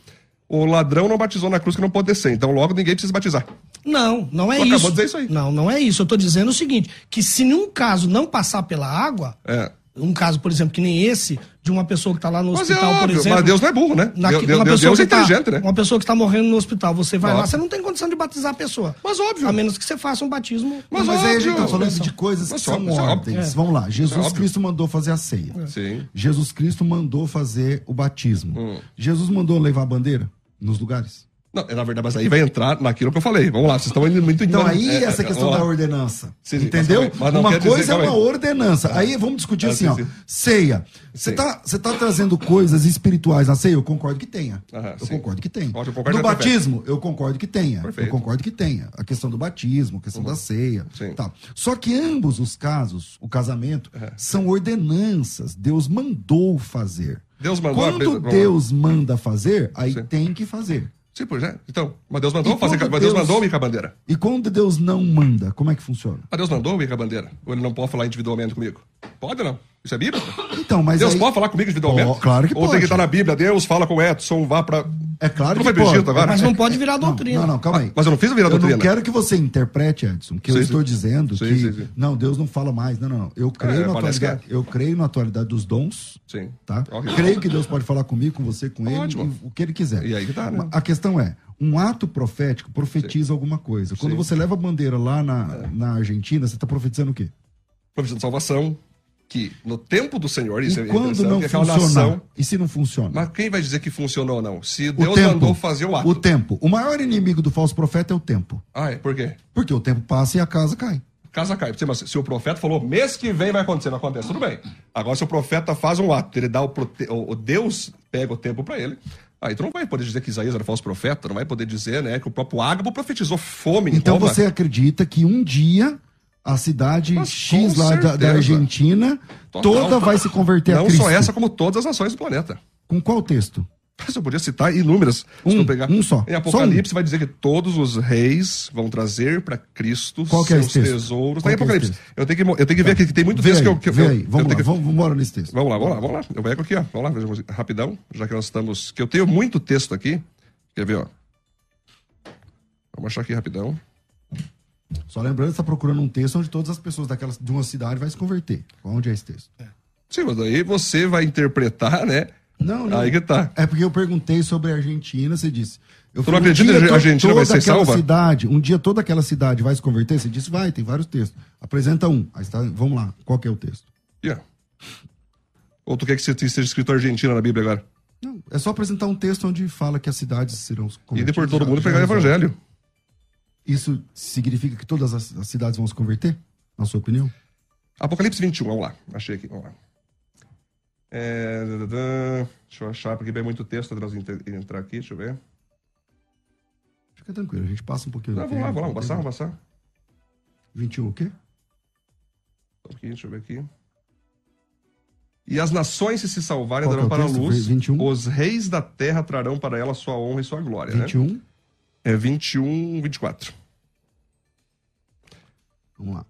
Speaker 2: O ladrão não batizou na cruz que não pode descer, então logo ninguém precisa batizar.
Speaker 3: Não, não é
Speaker 2: Tu
Speaker 3: isso.
Speaker 2: acabou de dizer isso aí.
Speaker 3: Não, não é isso. Eu tô dizendo o seguinte, que se num caso não passar pela água,
Speaker 2: É.
Speaker 3: um caso, por exemplo, que nem esse, de uma pessoa que tá lá no
Speaker 2: Mas é
Speaker 3: hospital, por
Speaker 2: óbvio,
Speaker 3: exemplo...
Speaker 2: mas Deus não é burro, né?
Speaker 3: na-
Speaker 2: Deus,
Speaker 3: uma pessoa
Speaker 2: Deus é
Speaker 3: que tá-
Speaker 2: inteligente, né?
Speaker 3: Uma pessoa que está morrendo no hospital, você vai lá,
Speaker 2: Óbvio.
Speaker 3: você não tem condição de batizar a pessoa.
Speaker 2: Mas óbvio.
Speaker 3: A menos que você faça um batismo.
Speaker 2: Mas
Speaker 1: Mas aí a gente
Speaker 2: óbvio.
Speaker 1: está falando de coisas que
Speaker 2: Mas
Speaker 1: são
Speaker 2: óbvio, isso é
Speaker 1: ordens. Vamos lá. Jesus
Speaker 2: óbvio.
Speaker 1: Cristo mandou fazer a ceia.
Speaker 2: Sim.
Speaker 1: Jesus Cristo mandou fazer o batismo.
Speaker 2: Hum.
Speaker 1: Jesus mandou levar a bandeira nos lugares.
Speaker 2: Não, é na verdade, mas aí vai entrar naquilo que eu falei. Vamos lá, vocês estão indo muito
Speaker 1: Então aí
Speaker 2: é,
Speaker 1: essa
Speaker 2: é,
Speaker 1: questão da ordenança.
Speaker 2: Sim, sim,
Speaker 1: entendeu?
Speaker 2: mas. Mas
Speaker 1: uma
Speaker 2: quer dizer-
Speaker 1: coisa é uma ordenança. Aí vamos discutir
Speaker 2: Ah,
Speaker 1: assim,
Speaker 2: sim,
Speaker 1: ó. Ceia. Você
Speaker 2: Sim.
Speaker 1: tá, trazendo coisas espirituais na ceia? Eu concordo que tenha.
Speaker 2: Aham,
Speaker 1: eu concordo que tenha.
Speaker 2: Ótimo, concordo
Speaker 1: no
Speaker 2: a
Speaker 1: batismo, eu concordo que tenha.
Speaker 2: Perfeito.
Speaker 1: Eu concordo que tenha. A questão do batismo, a questão da ceia. Tá. Só que ambos os casos, o casamento, são ordenanças. Deus mandou fazer.
Speaker 2: Deus mandou
Speaker 1: Quando
Speaker 2: lá.
Speaker 1: Deus manda fazer, aí tem que fazer.
Speaker 2: Sim, pois é. Então, mas Deus mandou fazer. Mas Deus
Speaker 1: Deus-
Speaker 2: mandou com a bandeira.
Speaker 1: E quando Deus não manda, como é que funciona?
Speaker 2: Mas Deus mandou com a bandeira. Ou ele não pode falar individualmente comigo? Pode ou não? Isso é Bíblia?
Speaker 1: Então, mas
Speaker 2: Deus
Speaker 1: aí-
Speaker 2: pode falar comigo individualmente?
Speaker 1: Ó, claro que
Speaker 2: Ou tem
Speaker 1: pode.
Speaker 2: que estar na Bíblia, Deus fala com o Edson, vá pra.
Speaker 1: É claro que pode.
Speaker 2: Egito agora?
Speaker 3: Mas não pode virar doutrina.
Speaker 1: Não, não, calma aí.
Speaker 2: Mas eu não fiz a virar
Speaker 1: eu
Speaker 2: doutrina.
Speaker 1: não quero que você interprete, Edson, que eu
Speaker 2: Sim,
Speaker 1: estou
Speaker 2: sim.
Speaker 1: dizendo
Speaker 2: Sim,
Speaker 1: que
Speaker 2: sim, sim.
Speaker 1: não, Deus não fala mais. Não, não, não. Eu creio
Speaker 2: É,
Speaker 1: na
Speaker 2: parece
Speaker 1: atualidade. Eu creio na atualidade dos dons,
Speaker 2: Sim.
Speaker 1: tá?
Speaker 2: Ok.
Speaker 1: Creio que Deus pode falar comigo, com você, com ele,
Speaker 2: Ótimo.
Speaker 1: e o que ele quiser.
Speaker 2: E aí que tá, né?
Speaker 1: A questão é, um ato profético profetiza alguma coisa. Quando
Speaker 2: Sim.
Speaker 1: você leva a bandeira lá na, na Argentina, você está profetizando o quê?
Speaker 2: Profecia de salvação, que no tempo do Senhor, isso
Speaker 1: e
Speaker 2: é
Speaker 1: quando não funcionar?
Speaker 2: nação.
Speaker 1: E se não funciona?
Speaker 2: Mas quem vai dizer que funcionou ou não? Se Deus
Speaker 1: tempo.
Speaker 2: mandou fazer o ato.
Speaker 1: O tempo. O maior inimigo do falso profeta é o tempo.
Speaker 2: Ah, é? Por quê?
Speaker 1: Porque o tempo passa e a casa cai.
Speaker 2: Casa cai. Mas Se o profeta falou, mês que vem vai acontecer, não acontece, tudo bem. Agora, se o profeta faz um ato, ele dá o, prote... o Deus pega o tempo para ele, aí tu não vai poder dizer que Isaías era falso profeta, não vai poder dizer, né, que o próprio Ágabo profetizou fome
Speaker 1: Então você acredita que um dia a cidade
Speaker 2: Mas
Speaker 1: X lá da, da. Argentina
Speaker 2: Total.
Speaker 1: toda vai se converter a
Speaker 2: Não
Speaker 1: Cristo?
Speaker 2: só essa, como todas as nações do planeta.
Speaker 1: Com qual texto?
Speaker 2: Mas eu podia citar inúmeras.
Speaker 1: Um,
Speaker 2: se tu pegar.
Speaker 1: um só.
Speaker 2: Em Apocalipse vai dizer que todos os reis vão trazer para Cristo
Speaker 1: Qual que é
Speaker 2: seus tesouros.
Speaker 1: Qual
Speaker 2: Tá em
Speaker 1: é
Speaker 2: Apocalipse. eu tenho que, eu tenho que ver aqui, que tem muito texto que eu. Que,
Speaker 1: vê
Speaker 2: eu-
Speaker 1: aí.
Speaker 2: eu
Speaker 1: Vamos lá,
Speaker 2: tenho que-
Speaker 1: vamos, vamos embora nesse texto.
Speaker 2: Vamos lá, vamos lá, vamos lá. Eu pego aqui, ó. Vamos lá, rapidão, já que nós estamos. Que eu tenho muito texto aqui. Quer ver, ó? Vamos achar aqui rapidão.
Speaker 1: Só lembrando você está procurando um texto onde todas as pessoas daquela, de uma cidade vai se converter. Onde é esse texto?
Speaker 2: Sim, mas daí você vai interpretar, né?
Speaker 1: Não, não.
Speaker 2: Aí que tá.
Speaker 1: É porque eu perguntei sobre a Argentina, você disse. Eu
Speaker 2: Tu não
Speaker 1: falei, um
Speaker 2: acredita
Speaker 1: dia
Speaker 2: que a Argentina vai
Speaker 1: toda
Speaker 2: ser
Speaker 1: aquela
Speaker 2: salva?
Speaker 1: cidade, um dia toda aquela cidade vai se converter? Você disse, vai, tem vários textos. Apresenta um. Aí está, vamos lá, qual que é o texto?
Speaker 2: Yeah. Ou tu quer que esteja escrito Argentina na Bíblia agora?
Speaker 1: Não, é só apresentar um texto onde fala que as cidades serão
Speaker 2: E
Speaker 1: convertidas.
Speaker 2: por todo
Speaker 1: Já-
Speaker 2: mundo
Speaker 1: já
Speaker 2: pegar o evangelho.
Speaker 1: Isso significa que todas as, as cidades vão se converter? Na sua opinião?
Speaker 2: Apocalipse 21, vamos lá. Achei aqui, vamos lá. É. Deixa eu achar, porque é muito texto nós entrar aqui, deixa eu ver.
Speaker 1: Fica tranquilo, a gente passa um pouquinho
Speaker 2: Não, vamos lá,
Speaker 1: tempo,
Speaker 2: vamos lá, vamos passar, vamos passar.
Speaker 1: 21 o quê?
Speaker 2: Pouquinho, deixa eu ver aqui. E as nações, se se salvarem,
Speaker 1: Qual
Speaker 2: darão
Speaker 1: é
Speaker 2: para a luz.
Speaker 1: 21?
Speaker 2: Os reis da terra trarão para ela sua honra e sua glória. Né?
Speaker 1: 21?
Speaker 2: É 21, 24.
Speaker 1: Vamos lá.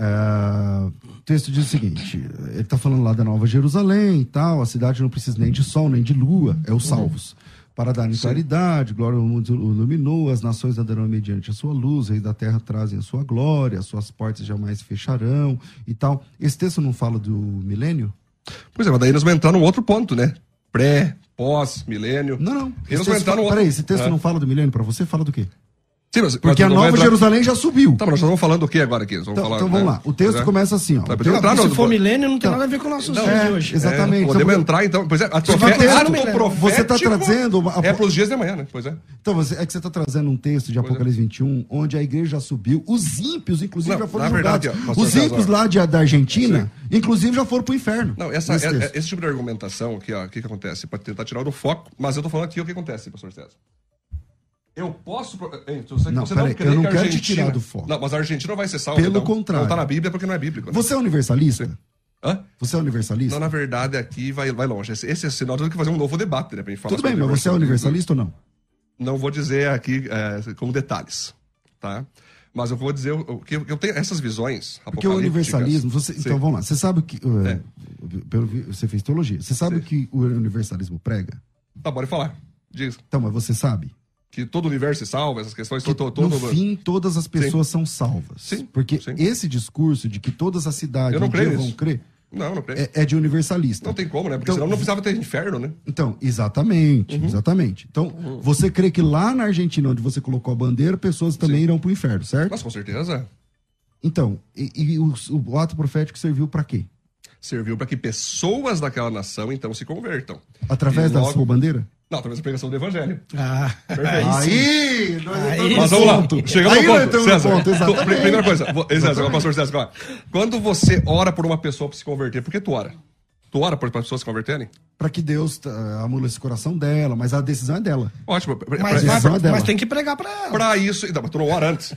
Speaker 1: É, o texto diz o seguinte: ele está falando lá da Nova Jerusalém e tal, a cidade não precisa nem de sol, nem de lua, é os salvos. Para dar claridade, glória ao mundo iluminou, as nações andarão mediante a sua luz, reis da terra trazem a sua glória, as suas portas jamais fecharão e tal. Esse texto não fala do milênio?
Speaker 2: Pois é, mas daí nós vamos entrar num outro ponto, né? Pré, pós, milênio.
Speaker 1: Não, não. Esse texto
Speaker 2: entrar
Speaker 1: fala-
Speaker 2: outro...
Speaker 1: Peraí, esse texto
Speaker 2: É.
Speaker 1: não fala do milênio para você? Fala do quê?
Speaker 2: Sim, mas,
Speaker 1: Porque
Speaker 2: mas
Speaker 1: a
Speaker 2: não
Speaker 1: Nova
Speaker 2: entrar-
Speaker 1: Jerusalém já subiu.
Speaker 2: Tá, mas nós estamos falando o que agora aqui? Vamos
Speaker 1: Então,
Speaker 2: falar,
Speaker 1: então vamos
Speaker 2: né?
Speaker 1: lá. O texto
Speaker 2: é.
Speaker 1: começa assim, ó.
Speaker 2: Tá,
Speaker 1: O texto-
Speaker 2: entrar no-
Speaker 3: Se for milênio, não tem nada a ver com nossos
Speaker 1: Não,
Speaker 3: dias
Speaker 1: é,
Speaker 3: hoje.
Speaker 1: exatamente.
Speaker 2: É, podemos
Speaker 1: Então,
Speaker 2: entrar, então. Pois é, a ato
Speaker 3: Você
Speaker 1: Você está trazendo. uma-
Speaker 2: É pros dias de amanhã, né? Pois é.
Speaker 1: Então, você, é que você está trazendo um texto de Apocalipse 21, onde a igreja já subiu, os ímpios, inclusive,
Speaker 2: Não,
Speaker 1: já foram
Speaker 2: verdade,
Speaker 1: julgados.
Speaker 2: ó, pastor
Speaker 1: os ímpios lá de, da Argentina, inclusive, já foram para o inferno.
Speaker 2: Não, essa, é- é- esse tipo de argumentação aqui, ó, o que, que acontece? Para tentar tirar do foco, mas eu tô falando aqui o que acontece, pastor César. Eu posso. Hein, você,
Speaker 1: Não,
Speaker 2: você
Speaker 1: peraí,
Speaker 2: crê
Speaker 1: eu não
Speaker 2: que
Speaker 1: quero te
Speaker 2: Argentina-
Speaker 1: tirar do foco.
Speaker 2: Não, mas a Argentina vai ser salva.
Speaker 1: Pelo
Speaker 2: então.
Speaker 1: contrário.
Speaker 2: Não tá na Bíblia porque não é bíblico. Né?
Speaker 1: Você é universalista?
Speaker 2: Hã?
Speaker 1: Você é universalista?
Speaker 2: Não, na verdade, aqui vai, vai longe. Esse, esse é sinal de que fazer um novo debate, né? Pra gente falar
Speaker 1: Tudo bem, mas você é universalista ou não?
Speaker 2: Não vou dizer aqui é, como detalhes, tá? Mas eu vou dizer o o que eu, tenho essas visões
Speaker 1: Porque o universalismo, você,
Speaker 2: Sim.
Speaker 1: então vamos lá, você sabe o que.
Speaker 2: É.
Speaker 1: pelo você fez teologia. Você sabe o que o universalismo prega?
Speaker 2: Tá, pode falar. Diz
Speaker 1: Então, mas você sabe?
Speaker 2: Que todo o universo se salva, essas questões,
Speaker 1: que
Speaker 2: todo, todo,
Speaker 1: no fim todas as pessoas são salvas.
Speaker 2: Sim,
Speaker 1: Porque
Speaker 2: sim.
Speaker 1: esse discurso de que todas as cidades um
Speaker 2: creio
Speaker 1: dia vão crer
Speaker 2: Não, não creio.
Speaker 1: é, é de universalista.
Speaker 2: Não tem como, né? Porque
Speaker 1: Então-
Speaker 2: senão não precisava ter inferno, né?
Speaker 1: Então, exatamente,
Speaker 2: Uhum.
Speaker 1: exatamente. Então, você crê que lá na Argentina, onde você colocou a bandeira, pessoas também irão para o inferno, certo?
Speaker 2: Mas com certeza
Speaker 1: Então, e, e o, o ato profético serviu para quê?
Speaker 2: serviu para que pessoas daquela nação então se convertam.
Speaker 1: Através
Speaker 2: E
Speaker 1: da
Speaker 2: logo-
Speaker 1: sua bandeira?
Speaker 2: Não, através da pregação do evangelho.
Speaker 3: Ah,
Speaker 1: Aí, nós
Speaker 3: Aí-
Speaker 2: Mas vamos lá, chegamos
Speaker 1: Aí
Speaker 2: no ponto.
Speaker 1: entramos no
Speaker 2: César,
Speaker 1: ponto,
Speaker 2: primeira coisa, César, pastor César, quando você ora por uma pessoa para se converter, por que tu ora? Tu ora para as pessoas se converterem?
Speaker 1: Para que Deus tá, amule esse coração dela, mas a decisão é dela.
Speaker 2: Ótimo. Pra-
Speaker 3: mas,
Speaker 2: pra-
Speaker 1: decisão é dela.
Speaker 3: mas tem que pregar pra ela.
Speaker 2: Pra isso. Então, mas tu não ora antes.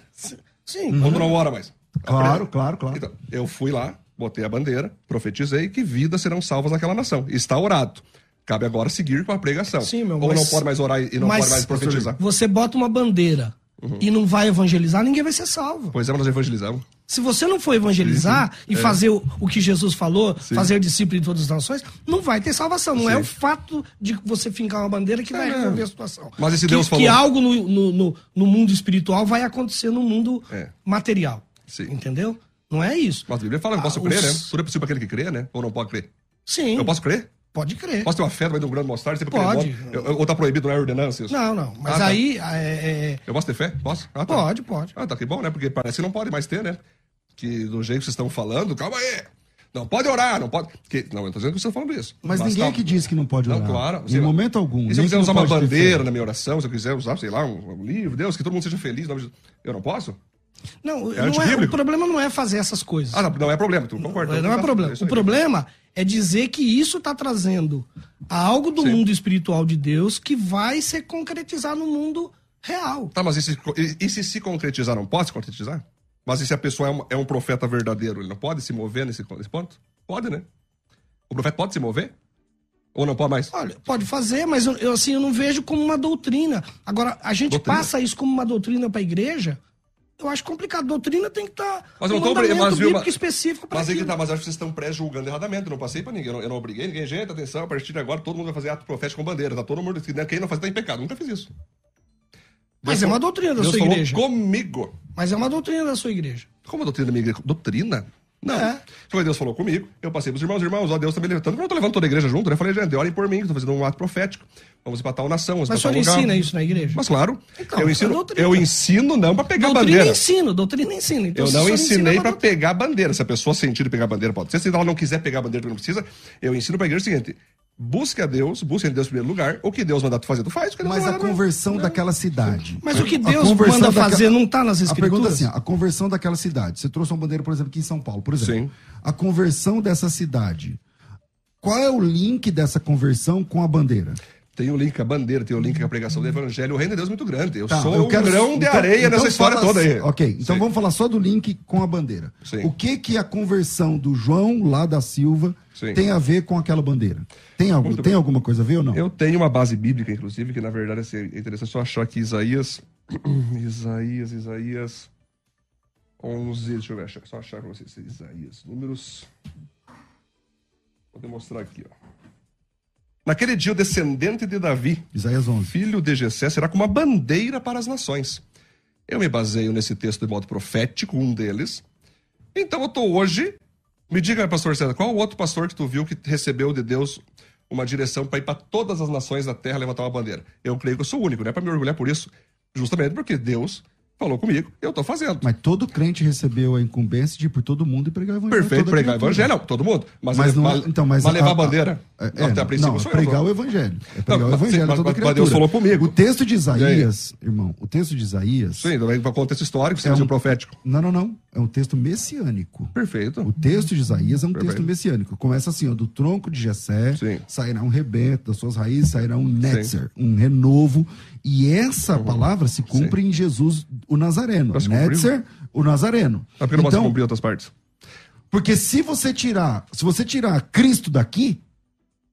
Speaker 3: Sim.
Speaker 2: Ou tu não ora mais.
Speaker 1: Claro, claro, claro.
Speaker 2: Então, eu fui lá, botei a bandeira, profetizei que vidas serão salvas naquela nação. Está orado. Cabe agora seguir com a pregação.
Speaker 3: Sim, meu,
Speaker 2: Ou
Speaker 3: mas-
Speaker 2: não pode mais orar e não pode mais profetizar.
Speaker 3: Você bota uma bandeira
Speaker 2: Uhum.
Speaker 3: e não vai evangelizar, ninguém vai ser salvo.
Speaker 2: Pois é, nós evangelizamos.
Speaker 3: Se você não for evangelizar e
Speaker 2: É.
Speaker 3: fazer o, o que Jesus falou, fazer discípulo de todas as nações, não vai ter salvação. Não é o fato de você fincar uma bandeira que vai
Speaker 2: É, não.
Speaker 3: resolver a situação.
Speaker 2: Mas e se
Speaker 3: que,
Speaker 2: Deus falou-
Speaker 3: Que algo no, no, no- no mundo espiritual vai acontecer no mundo
Speaker 2: É.
Speaker 3: material.
Speaker 2: Sim.
Speaker 3: Entendeu? Não é isso.
Speaker 2: Mas a Bíblia fala que eu posso
Speaker 3: Ah,
Speaker 2: crer,
Speaker 3: os-
Speaker 2: né? Tudo é possível para aquele que crê, né? Ou não pode crer?
Speaker 3: Sim,
Speaker 2: Eu posso crer?
Speaker 3: Pode crer.
Speaker 2: Posso ter uma meio de um grande mostarda? sempre
Speaker 3: Pode.
Speaker 2: Ou tá proibido, não é ordenança isso?
Speaker 3: Não, não. Mas
Speaker 2: Ah, tá.
Speaker 3: aí. é, é,
Speaker 2: Eu posso ter fé? Posso? Ah, tá.
Speaker 3: pode, pode.
Speaker 2: Ah, tá que bom, né? Porque parece que não pode mais ter, né? Que do jeito que vocês estão falando, calma aí. Não pode orar, não pode. Que, não, eu tô dizendo que vocês estão falando isso.
Speaker 1: Mas
Speaker 2: Mas
Speaker 1: ninguém
Speaker 2: tá-
Speaker 1: que diz que não pode
Speaker 2: Não,
Speaker 1: orar.
Speaker 2: claro.
Speaker 1: Em
Speaker 2: Sim,
Speaker 1: momento algum.
Speaker 2: E se eu quiser
Speaker 1: não
Speaker 2: usar uma bandeira na minha oração, se eu quiser usar, sei lá, um, um livro, Deus, que todo mundo seja feliz, em eu não posso?
Speaker 3: Não, não é, o problema não é fazer essas coisas.
Speaker 2: Ah, não, não é problema, tu concorda?
Speaker 3: Não, é problema.
Speaker 2: Isso
Speaker 3: O
Speaker 2: aí.
Speaker 3: problema é dizer que isso está trazendo algo do
Speaker 2: Sim.
Speaker 3: mundo espiritual de Deus que vai se concretizar no mundo real.
Speaker 2: Tá, mas e se, e, se se concretizar, não pode se concretizar? Mas e se a pessoa é um, é um profeta verdadeiro, ele não pode se mover nesse, nesse ponto? Pode, né? O profeta pode se mover? Ou não pode mais?
Speaker 3: Olha, pode fazer, mas eu, eu, assim, eu não vejo como uma doutrina. Agora, a gente
Speaker 2: Doutrina?
Speaker 3: passa isso como uma doutrina para a igreja. Eu acho complicado. Doutrina tem que estar
Speaker 2: Mas eu
Speaker 3: um
Speaker 2: não tô obri-
Speaker 3: mandamento
Speaker 2: mas, viu,
Speaker 3: bíblico
Speaker 2: mas-
Speaker 3: específico para
Speaker 2: Mas aí que tá, mas acho que vocês estão pré-julgando erradamente. Eu não passei pra ninguém, eu não, eu não obriguei ninguém. Gente, atenção, a partir de agora todo mundo vai fazer ato profético com bandeira. Tá todo mundo. né, Quem não faz tá em pecado. Nunca fiz isso.
Speaker 3: Mas
Speaker 2: Deus
Speaker 3: é uma doutrina da
Speaker 2: Deus
Speaker 3: sua igreja.
Speaker 2: comigo.
Speaker 3: Mas é uma doutrina da sua igreja.
Speaker 2: Como a doutrina da minha igreja? Doutrina? Não.
Speaker 3: É.
Speaker 2: Foi Deus falou comigo, eu passei pros irmãos, irmãos, ó, Deus também levantando. Eu tô levando toda a igreja junto, né? Eu falei, gente, orem por mim, que eu tô fazendo um ato profético. Vamos pra tal nação, vamos
Speaker 3: Mas o
Speaker 2: pra
Speaker 3: senhor
Speaker 2: lugar.
Speaker 3: ensina isso na igreja?
Speaker 2: Mas claro,
Speaker 3: Então,
Speaker 2: eu ensino,
Speaker 3: doutrina.
Speaker 2: eu ensino não pra pegar
Speaker 3: doutrina
Speaker 2: bandeira.
Speaker 3: ensino, doutrina ensina. Então,
Speaker 2: Eu não ensinei pra
Speaker 3: doutrina-
Speaker 2: pegar a bandeira. Se a pessoa sentir de pegar a bandeira, pode ser. Se ela não quiser pegar a bandeira porque não precisa, eu ensino pra igreja o seguinte: busque a Deus, busque em Deus em primeiro lugar. O que Deus mandar tu fazer, tu faz. o que Deus
Speaker 1: Mas
Speaker 2: não
Speaker 1: a
Speaker 2: não.
Speaker 1: conversão daquela cidade.
Speaker 3: Mas o que
Speaker 1: A
Speaker 3: Deus manda
Speaker 1: daquela-
Speaker 3: fazer não tá nas
Speaker 1: A pergunta é
Speaker 3: escrituras?
Speaker 1: assim, a conversão daquela cidade. Você trouxe uma bandeira, por exemplo, aqui em São Paulo, por exemplo.
Speaker 2: Sim.
Speaker 1: A conversão dessa cidade. Qual é o link dessa conversão com a bandeira?
Speaker 2: Tem o link com a bandeira, tem o link com a pregação do evangelho. O reino de Deus é muito grande. Eu
Speaker 1: Tá,
Speaker 2: sou
Speaker 1: eu
Speaker 2: um
Speaker 1: quero-
Speaker 2: grão de
Speaker 1: então-
Speaker 2: areia
Speaker 1: então
Speaker 2: nessa história toda aí.
Speaker 1: assim- Ok, então
Speaker 2: Sim.
Speaker 1: vamos falar só do link com a bandeira.
Speaker 2: Sim.
Speaker 1: O que que a conversão do João lá da Silva
Speaker 2: Sim.
Speaker 1: tem a ver com aquela bandeira? Tem,
Speaker 2: Muito
Speaker 1: tem
Speaker 2: bem.
Speaker 1: alguma coisa a ver ou não?
Speaker 2: Eu tenho uma base bíblica, inclusive, que na verdade é interessante só achar aqui Isaías. Isaías, Isaías 11. Deixa eu ver, só achar pra vocês. Isaías, números. Vou demonstrar aqui, ó. Naquele dia, o descendente de Davi,
Speaker 1: Isaías 11.
Speaker 2: filho de Jessé, será como uma bandeira para as nações. Eu me baseio nesse texto de modo profético, um deles. Então eu estou hoje. Me diga, pastor César, qual o outro pastor que tu viu que recebeu de Deus uma direção para ir para todas as nações da terra levantar uma bandeira? Eu creio que eu sou o único, não é para me orgulhar por isso. Justamente porque Deus falou comigo, eu estou fazendo.
Speaker 1: Mas todo crente recebeu a incumbência de ir por todo mundo e pregar o evangelho.
Speaker 2: Perfeito, pregar o evangelho, todo mundo. Mas,
Speaker 1: Mas não,
Speaker 2: mas,
Speaker 1: então, mas,
Speaker 2: mas levar a,
Speaker 1: a-
Speaker 2: bandeira.
Speaker 1: É,
Speaker 2: até a
Speaker 1: não,
Speaker 2: princípio
Speaker 1: não, é pregar
Speaker 2: eu.
Speaker 1: o evangelho. É pregar
Speaker 2: Não,
Speaker 1: o evangelho
Speaker 2: mas-
Speaker 1: toda
Speaker 2: mas. Deus falou comigo.
Speaker 1: O texto de Isaías, irmão, o texto de Isaías.
Speaker 2: Sim, também para contexto histórico,
Speaker 1: É
Speaker 2: seja
Speaker 1: um-
Speaker 2: profético.
Speaker 1: Não, não, não. É um texto messiânico.
Speaker 2: Perfeito.
Speaker 1: O texto de Isaías é um
Speaker 2: Perfeito.
Speaker 1: texto messiânico. Começa assim, ó, do tronco de Jessé
Speaker 2: Sim.
Speaker 1: sairá um rebento, das suas raízes sairá um netzer, um renovo. E essa palavra se cumpre em Jesus, o Nazareno. Netzer, o Nazareno.
Speaker 2: Mas por que não
Speaker 1: então,
Speaker 2: cumprir outras partes?
Speaker 1: porque se você tirar, se você tirar Cristo daqui,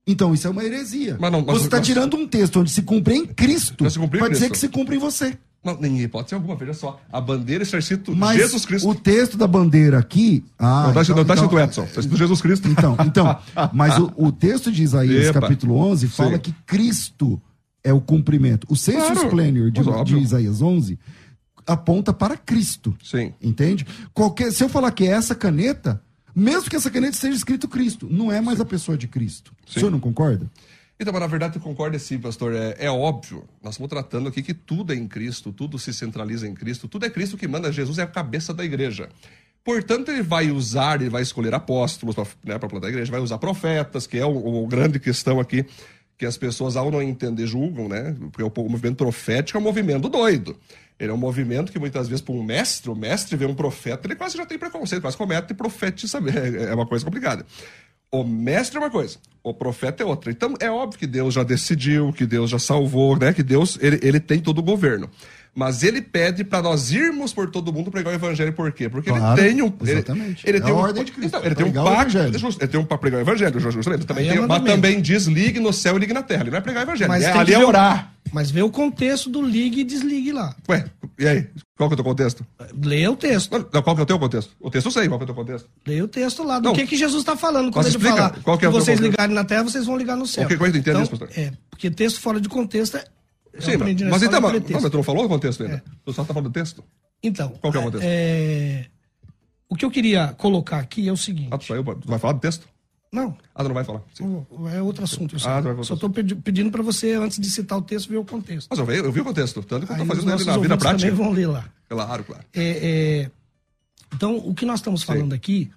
Speaker 1: então isso é uma heresia.
Speaker 2: Mas não- mas-
Speaker 1: você está tirando um texto onde se cumpre em Cristo
Speaker 2: em
Speaker 1: para dizer que se cumpre em você.
Speaker 2: Não, nem hipótese alguma, veja só. A bandeira está escrito
Speaker 1: Mas
Speaker 2: Jesus Cristo.
Speaker 1: o texto da bandeira aqui. Ah,
Speaker 2: não está escrito, não tá
Speaker 1: então-
Speaker 2: escrito Edson, está escrito Jesus Cristo.
Speaker 1: Então, então, mas o, o texto de Isaías,
Speaker 2: Epa.
Speaker 1: capítulo 11, fala
Speaker 2: Sim.
Speaker 1: que Cristo é o cumprimento. O sensus
Speaker 2: Claro,
Speaker 1: plenior de, de Isaías 11 aponta para Cristo.
Speaker 2: Sim.
Speaker 1: Entende? Qualquer, se eu falar que é essa caneta, mesmo que essa caneta esteja escrito Cristo, não é mais a pessoa de Cristo. O
Speaker 2: Sim.
Speaker 1: senhor não concorda?
Speaker 2: Então, mas na verdade, eu concordo sim, pastor. É, é óbvio, nós estamos tratando aqui que tudo é em Cristo, tudo se centraliza em Cristo, tudo é Cristo que manda, Jesus é a cabeça da igreja. Portanto, ele vai usar, ele vai escolher apóstolos para né, plantar a igreja, vai usar profetas, que é o, o grande questão aqui, que as pessoas, ao não entender, julgam, né? Porque o, movimento profético é um movimento doido. Ele é um movimento que muitas vezes, para um mestre, o mestre vê um profeta, ele quase já tem preconceito, quase comete profetiza, é, é uma coisa complicada. O mestre é uma coisa, o profeta é outra. Então é óbvio que Deus já decidiu, que Deus já salvou, né? Que Deus ele, ele tem todo o governo. Mas ele pede para nós irmos por todo mundo pregar o evangelho, por quê? Porque
Speaker 1: Claro,
Speaker 2: ele tem um. Ele,
Speaker 1: exatamente.
Speaker 2: ele
Speaker 1: É
Speaker 2: tem
Speaker 1: a
Speaker 2: um,
Speaker 1: ordem de Cristo,
Speaker 2: Então, ele tem um
Speaker 1: o
Speaker 2: pacto. Ele tem um para pregar o evangelho, justamente. Também
Speaker 3: é
Speaker 2: tem, mas
Speaker 3: mandamento.
Speaker 2: também diz ligue no céu e ligue na terra. Ele não é pregar o evangelho.
Speaker 3: Mas
Speaker 2: é, ali
Speaker 3: que
Speaker 2: é
Speaker 3: o-
Speaker 2: orar.
Speaker 3: Mas vê o contexto do ligue e desligue lá.
Speaker 2: Ué, e aí? Qual que é o teu contexto?
Speaker 3: Leia o texto.
Speaker 2: Não, qual que é o teu contexto? O texto eu sei, qual que é o teu contexto?
Speaker 3: Leia o texto lá do
Speaker 2: Não.
Speaker 3: que, que Jesus está falando quando
Speaker 2: Mas
Speaker 3: ele
Speaker 2: explica,
Speaker 3: fala
Speaker 2: qual que é o teu
Speaker 3: vocês
Speaker 2: contexto?
Speaker 3: ligarem na terra, vocês vão ligar no céu.
Speaker 2: Como é que tu entende
Speaker 3: então,
Speaker 2: isso, pastor?
Speaker 3: É, porque texto fora de contexto é. eu
Speaker 2: Sim, mas, mas então, mas, não, mas tu não falou o contexto ainda. Tu só tá falando do texto.
Speaker 3: Então,
Speaker 2: Qual que é o contexto?
Speaker 3: é, o que eu queria colocar aqui é o seguinte.
Speaker 2: Ah, tu saiu, tu vai falar do texto?
Speaker 3: Não,
Speaker 2: Ah, tu não vai falar. Sim.
Speaker 3: é outro assunto. Eu.
Speaker 2: Ah.
Speaker 3: Só estou pedindo para você, antes de citar o texto, ver o contexto.
Speaker 2: Mas eu vi, eu vi o contexto, tanto que eu
Speaker 3: os
Speaker 2: fazendo ele na vida prática.
Speaker 3: também vão ler lá.
Speaker 2: Claro, claro.
Speaker 3: É, é, então, o que nós estamos falando aqui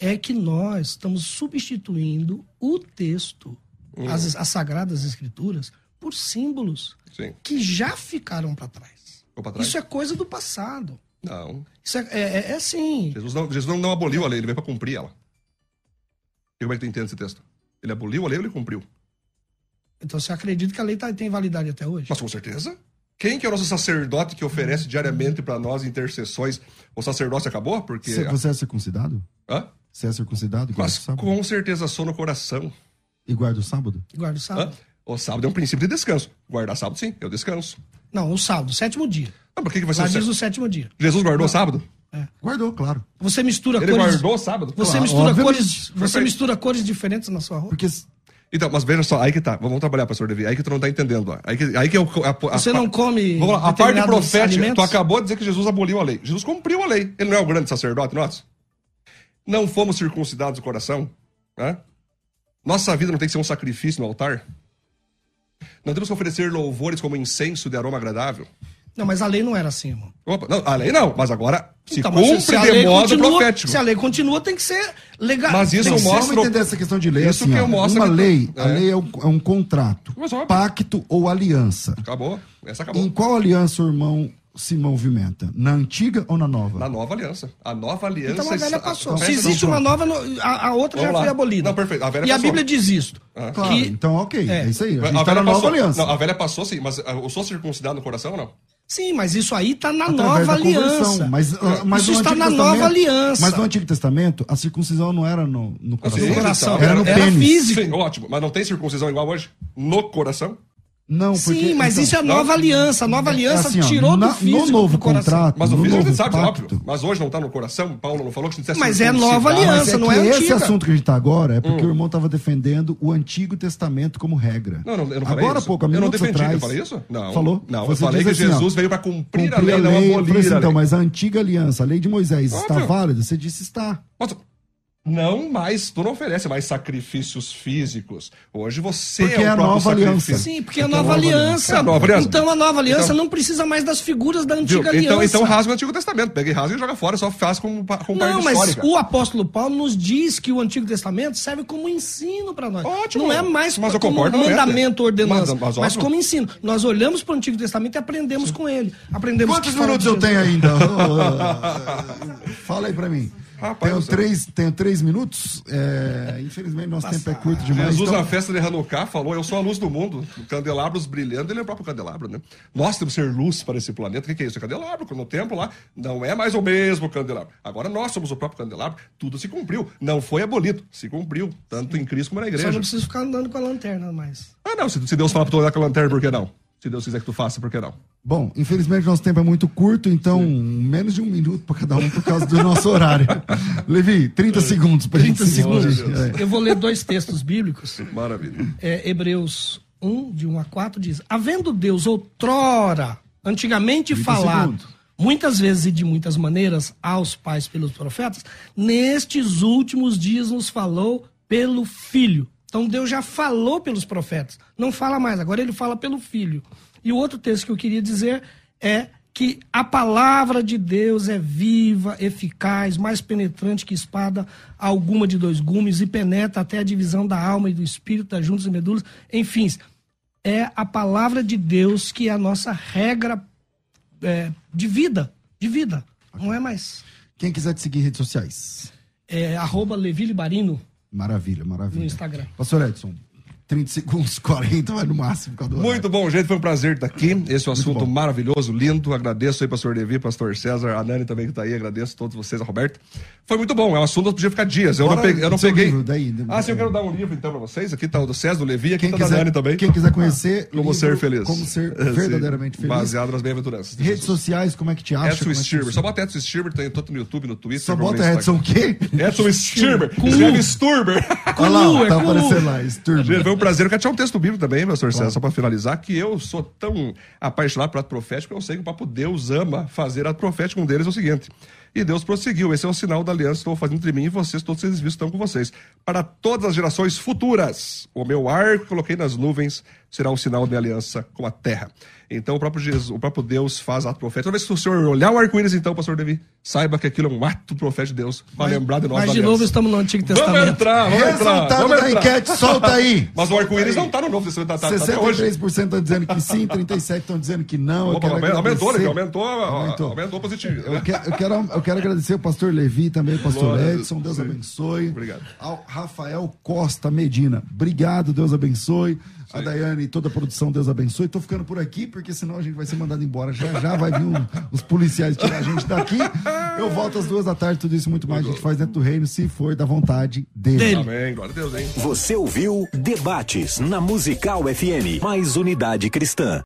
Speaker 3: é que nós estamos substituindo o texto,
Speaker 2: Hum.
Speaker 3: as, as sagradas escrituras, por símbolos
Speaker 2: Sim.
Speaker 3: que já ficaram para trás.
Speaker 2: Trás?
Speaker 3: Isso é coisa do passado.
Speaker 2: Não.
Speaker 3: Isso é, é, é, é assim.
Speaker 2: Jesus não, Jesus não, não aboliu a lei, ele veio pra cumprir ela. E como é que tu entende esse texto? Ele aboliu a lei ou ele cumpriu?
Speaker 3: Então você acredita que a lei tá- tem validade até hoje?
Speaker 2: Mas com certeza. Quem que é o nosso sacerdote que oferece diariamente pra nós intercessões? O sacerdócio acabou? Porque.
Speaker 1: Você, você é circuncidado?
Speaker 2: Hã?
Speaker 1: Você é circuncidado e guarda
Speaker 2: Mas
Speaker 1: o sábado?
Speaker 2: com certeza sou no coração.
Speaker 1: E guarda o sábado?
Speaker 3: Guarda o
Speaker 2: Hã? O sábado é um princípio de descanso. Guardar sábado, sim, eu descanso.
Speaker 3: Não, o sábado, sétimo dia.
Speaker 2: Não, por que, que vai ser
Speaker 3: Lá
Speaker 2: o
Speaker 3: diz
Speaker 2: sé-
Speaker 3: o sétimo dia.
Speaker 2: Jesus guardou o sábado?
Speaker 1: Guardou, claro.
Speaker 3: Você mistura
Speaker 2: Ele
Speaker 3: cores.
Speaker 2: guardou o sábado?
Speaker 3: Você
Speaker 1: Claro,
Speaker 3: mistura
Speaker 1: obviamente.
Speaker 3: cores. Você
Speaker 2: Perfeito.
Speaker 3: mistura cores diferentes na sua roupa.
Speaker 1: Porque
Speaker 2: Então, mas veja só, aí que tá. Vamos trabalhar, pastor Davi. Aí que tu não tá entendendo. ó. Aí que, aí que é o. a- a-
Speaker 3: Você não come
Speaker 2: Vamos lá, a parte
Speaker 3: determinados
Speaker 2: profética.
Speaker 3: alimentos?
Speaker 2: Tu acabou de dizer que Jesus aboliu a lei. Jesus cumpriu a lei. Ele não é o grande sacerdote nosso? Não fomos circuncidados o coração? Né? Nossa vida não tem que ser um sacrifício no altar? Não temos que oferecer louvores como incenso de aroma agradável?
Speaker 3: Não, mas a lei não era assim, irmão.
Speaker 2: Opa, não, a lei não, mas agora se
Speaker 3: Então,
Speaker 2: cumpre
Speaker 3: se a
Speaker 2: de modo
Speaker 3: continua-
Speaker 2: profético.
Speaker 3: Se a lei continua, tem que ser legal.
Speaker 2: Mas isso
Speaker 3: tem ser-
Speaker 1: Vamos entender essa questão de lei
Speaker 2: Isso
Speaker 1: assim,
Speaker 2: que eu mostro
Speaker 1: Uma
Speaker 2: que-
Speaker 1: lei, a
Speaker 2: é.
Speaker 1: lei é um, é um contrato, pacto ou aliança.
Speaker 2: Acabou. Essa acabou.
Speaker 1: Em qual aliança o irmão se movimenta? Na antiga ou na nova?
Speaker 2: Na nova aliança. A nova aliança.
Speaker 3: Então a velha passou.
Speaker 2: a-
Speaker 3: Se existe uma nova, no- a, a outra
Speaker 2: Vamos
Speaker 3: já
Speaker 2: lá.
Speaker 3: foi abolida.
Speaker 2: Não, perfeito. A velha
Speaker 3: e a
Speaker 2: passou.
Speaker 3: Bíblia diz isto.
Speaker 2: Ah.
Speaker 1: Claro,
Speaker 3: que-
Speaker 1: então ok, é,
Speaker 3: É.
Speaker 1: isso aí. A
Speaker 2: A
Speaker 1: tá
Speaker 2: velha
Speaker 1: na nova
Speaker 2: passou.
Speaker 1: aliança.
Speaker 2: Não, a velha passou sim, mas ah, eu sou circuncidado no coração ou não?
Speaker 3: Sim, mas isso aí está na
Speaker 1: Através
Speaker 3: nova aliança.
Speaker 1: Mas, ah, mas
Speaker 3: Isso está na nova aliança.
Speaker 1: Mas no Antigo Testamento, a circuncisão não era no, no coração.
Speaker 2: Sim,
Speaker 3: coração.
Speaker 2: então,
Speaker 1: Era no
Speaker 3: Era
Speaker 1: pênis.
Speaker 3: físico.
Speaker 2: Sim, ótimo. Mas não tem circuncisão igual hoje? No coração?
Speaker 1: Não, porque...
Speaker 3: Sim, mas
Speaker 1: então,
Speaker 3: isso é nova aliança. A nova aliança
Speaker 1: assim, ó,
Speaker 3: tirou
Speaker 1: na-
Speaker 3: do físico
Speaker 1: No novo
Speaker 3: do coração.
Speaker 1: contrato,
Speaker 2: Mas o físico a sabe,
Speaker 1: pacto,
Speaker 2: óbvio. Mas hoje não tá no coração? Paulo não falou que não
Speaker 3: Mas é nova aliança.
Speaker 1: é
Speaker 3: não é
Speaker 1: esse
Speaker 3: antiga.
Speaker 1: assunto que a gente tá agora é
Speaker 2: Hum.
Speaker 1: porque o irmão estava defendendo o Antigo Testamento como regra.
Speaker 2: Não, não, eu não falei
Speaker 1: Agora há
Speaker 2: isso.
Speaker 1: pouco, há
Speaker 2: eu não
Speaker 1: minutos
Speaker 2: defendi,
Speaker 1: atrás,
Speaker 2: eu falei isso? Não.
Speaker 1: Falou?
Speaker 2: Não, eu
Speaker 1: Você
Speaker 2: falei que
Speaker 1: assim, ó,
Speaker 2: Jesus veio para cumprir,
Speaker 1: Cumprir
Speaker 2: a lei, não
Speaker 1: Eu
Speaker 2: abolir
Speaker 1: assim,
Speaker 2: a
Speaker 1: então,
Speaker 2: lei.
Speaker 1: mas a antiga aliança, a lei de Moisés, está
Speaker 2: Óbvio.
Speaker 1: válida? Você disse está.
Speaker 2: Mas não mais, tu não oferece mais sacrifícios físicos. Hoje você
Speaker 1: Porque
Speaker 2: é o
Speaker 1: é a
Speaker 2: próprio
Speaker 1: nova aliança.
Speaker 2: sacrifício.
Speaker 3: Sim, porque é a
Speaker 1: Então,
Speaker 3: nova
Speaker 1: nova
Speaker 3: aliança.
Speaker 2: É a nova aliança.
Speaker 3: Então a nova aliança
Speaker 2: Então-
Speaker 3: não precisa mais das figuras da
Speaker 2: Viu?
Speaker 3: antiga
Speaker 2: Então,
Speaker 3: aliança.
Speaker 2: então rasga o Antigo Testamento. Pega e rasga e joga fora, só faz com, com
Speaker 3: Não,
Speaker 2: parte
Speaker 3: mas
Speaker 2: histórica.
Speaker 3: o apóstolo Paulo nos diz que o Antigo Testamento serve como ensino para nós.
Speaker 2: Ótimo.
Speaker 3: Não é mais
Speaker 2: Mas eu
Speaker 3: como
Speaker 2: é,
Speaker 3: mandamento, ordenança,
Speaker 2: Mas- mas
Speaker 3: mas, como ensino. Nós olhamos para o Antigo Testamento e aprendemos com ele. Aprendemos
Speaker 1: Quantos minutos eu tenho ainda? Fala aí pra mim.
Speaker 2: Rapaz
Speaker 1: tenho, três, tenho três minutos. É, infelizmente, nosso tempo é curto demais.
Speaker 2: Jesus,
Speaker 1: então-
Speaker 2: na festa de Hanukkah, falou: Eu sou a luz do mundo. Candelabros brilhando, ele é o próprio candelabro, né? Nós temos que ser luz para esse planeta. O que que é isso? É candelabro. No templo lá, não é mais o mesmo candelabro. Agora nós somos o próprio candelabro. Tudo se cumpriu. Não foi abolido, se cumpriu. Tanto em Cristo como na
Speaker 3: Só
Speaker 2: igreja.
Speaker 3: não preciso ficar andando com a lanterna mais.
Speaker 2: Ah, não. Se, se Deus falar pra tu olhar com a lanterna, por que não? Se Deus quiser que tu faça, por que não?
Speaker 1: Bom, infelizmente nosso tempo é muito curto, então menos de um minuto para cada um por causa do nosso horário. Levi, 30 segundos
Speaker 3: 30
Speaker 1: gente
Speaker 3: segundos.
Speaker 1: É.
Speaker 3: Eu vou ler dois textos bíblicos.
Speaker 2: Maravilha.
Speaker 3: É, Hebreus 1, de 1 a 4, diz: Havendo Deus outrora, antigamente
Speaker 1: 30
Speaker 3: falado,
Speaker 1: segundos.
Speaker 3: muitas vezes e de muitas maneiras, aos pais pelos profetas, nestes últimos dias nos falou pelo Filho. Então Deus já falou pelos profetas, não fala mais, agora ele fala pelo Filho. E o outro texto que eu queria dizer é que a palavra de Deus é viva, eficaz, mais penetrante que espada alguma de dois gumes e penetra até a divisão da alma e do espírito, das juntas e medulas. Enfim, é a palavra de Deus que é a nossa regra é, de vida, de vida. Não é mais.
Speaker 1: Quem quiser te seguir em redes sociais.
Speaker 3: É arroba Levile Barino
Speaker 1: Maravilha, maravilha.
Speaker 3: no Instagram.
Speaker 1: Pastor Edson, 30 segundos, 40 vai no máximo.
Speaker 2: Muito bom, gente. Foi um prazer estar aqui. Esse é um assunto maravilhoso, lindo. Agradeço aí, pastor Levi, pastor César, a Nani também que está aí. Agradeço a todos vocês, a Roberto. Foi muito bom. É um assunto que podia ficar dias. Eu não,
Speaker 1: Bora
Speaker 2: peguei, eu não peguei.
Speaker 1: livro, daí.
Speaker 2: ah, sim, eu quero dar um livro então para vocês. Aqui está o do César, do Levi, aqui
Speaker 1: Quem
Speaker 2: está da
Speaker 1: quiser,
Speaker 2: Nani também.
Speaker 1: quem quiser conhecer.
Speaker 2: Como
Speaker 1: livro
Speaker 2: ser feliz.
Speaker 1: Como ser
Speaker 2: É,
Speaker 1: verdadeiramente feliz.
Speaker 2: Baseado nas bem-aventuranças. de
Speaker 1: Redes sociais, como é que te acha?
Speaker 2: Edson
Speaker 1: é
Speaker 2: Stirber. Só bota Edson Stirber, tem tanto no YouTube, no Twitter.
Speaker 1: Só bota Edson o quê?
Speaker 2: Edson Stirber. Escreve. Sturber.
Speaker 1: Olha lá,
Speaker 3: é
Speaker 1: tá
Speaker 3: com
Speaker 1: aparecendo lá, Sturber.
Speaker 2: Prazer. Eu quero tirar um texto bíblico também, pastor César, só para finalizar, que eu sou tão apaixonado por ato profético, eu sei que o Papo Deus ama fazer ato profético. Um deles é o seguinte. E Deus prosseguiu. Esse é o sinal da aliança que estou fazendo entre mim e vocês, todos esses vistos estão com vocês. Para todas as gerações futuras, o meu arco que coloquei nas nuvens será o sinal da minha aliança com a terra. Então o próprio, Jesus, o próprio Deus faz ato profético. Toda vez que o senhor olhar o arco-íris, então, pastor Davi, saiba que aquilo é um ato profético de Deus, para lembrar de nós
Speaker 3: Mas de novo estamos no Antigo
Speaker 2: Vamos
Speaker 3: Testamento.
Speaker 2: entrar, vamos entrar.
Speaker 1: Resultado
Speaker 2: Vamos
Speaker 1: da
Speaker 2: entrar.
Speaker 1: enquete, solta aí.
Speaker 2: Mas o arco-íris não tá no Novo Testamento, tá, tá, tá até hoje.
Speaker 1: 63% estão dizendo que sim, 37% estão dizendo que não.
Speaker 2: Opa, aumentou, aumentou, né? aumentou, aumentou,
Speaker 1: Aumentou.
Speaker 2: positivo.
Speaker 1: Eu quero, eu, quero, eu quero agradecer o pastor Levi, também o pastor
Speaker 2: Glória
Speaker 1: Edson, Deus
Speaker 2: Deus.
Speaker 1: abençoe.
Speaker 2: Obrigado.
Speaker 1: Ao Rafael Costa Medina, obrigado, Deus abençoe. A Daiane e toda a produção, Deus abençoe. Tô ficando por aqui, porque senão a gente vai ser mandado embora. Já já vai vir um- os policiais tirar a gente daqui. Eu volto às duas da tarde, tudo isso e muito mais a gente faz dentro do reino, se for da vontade dele.
Speaker 3: Dele.
Speaker 2: Amém, glória a Deus, hein?
Speaker 4: Você ouviu Debates na Musical FM. Mais unidade cristã.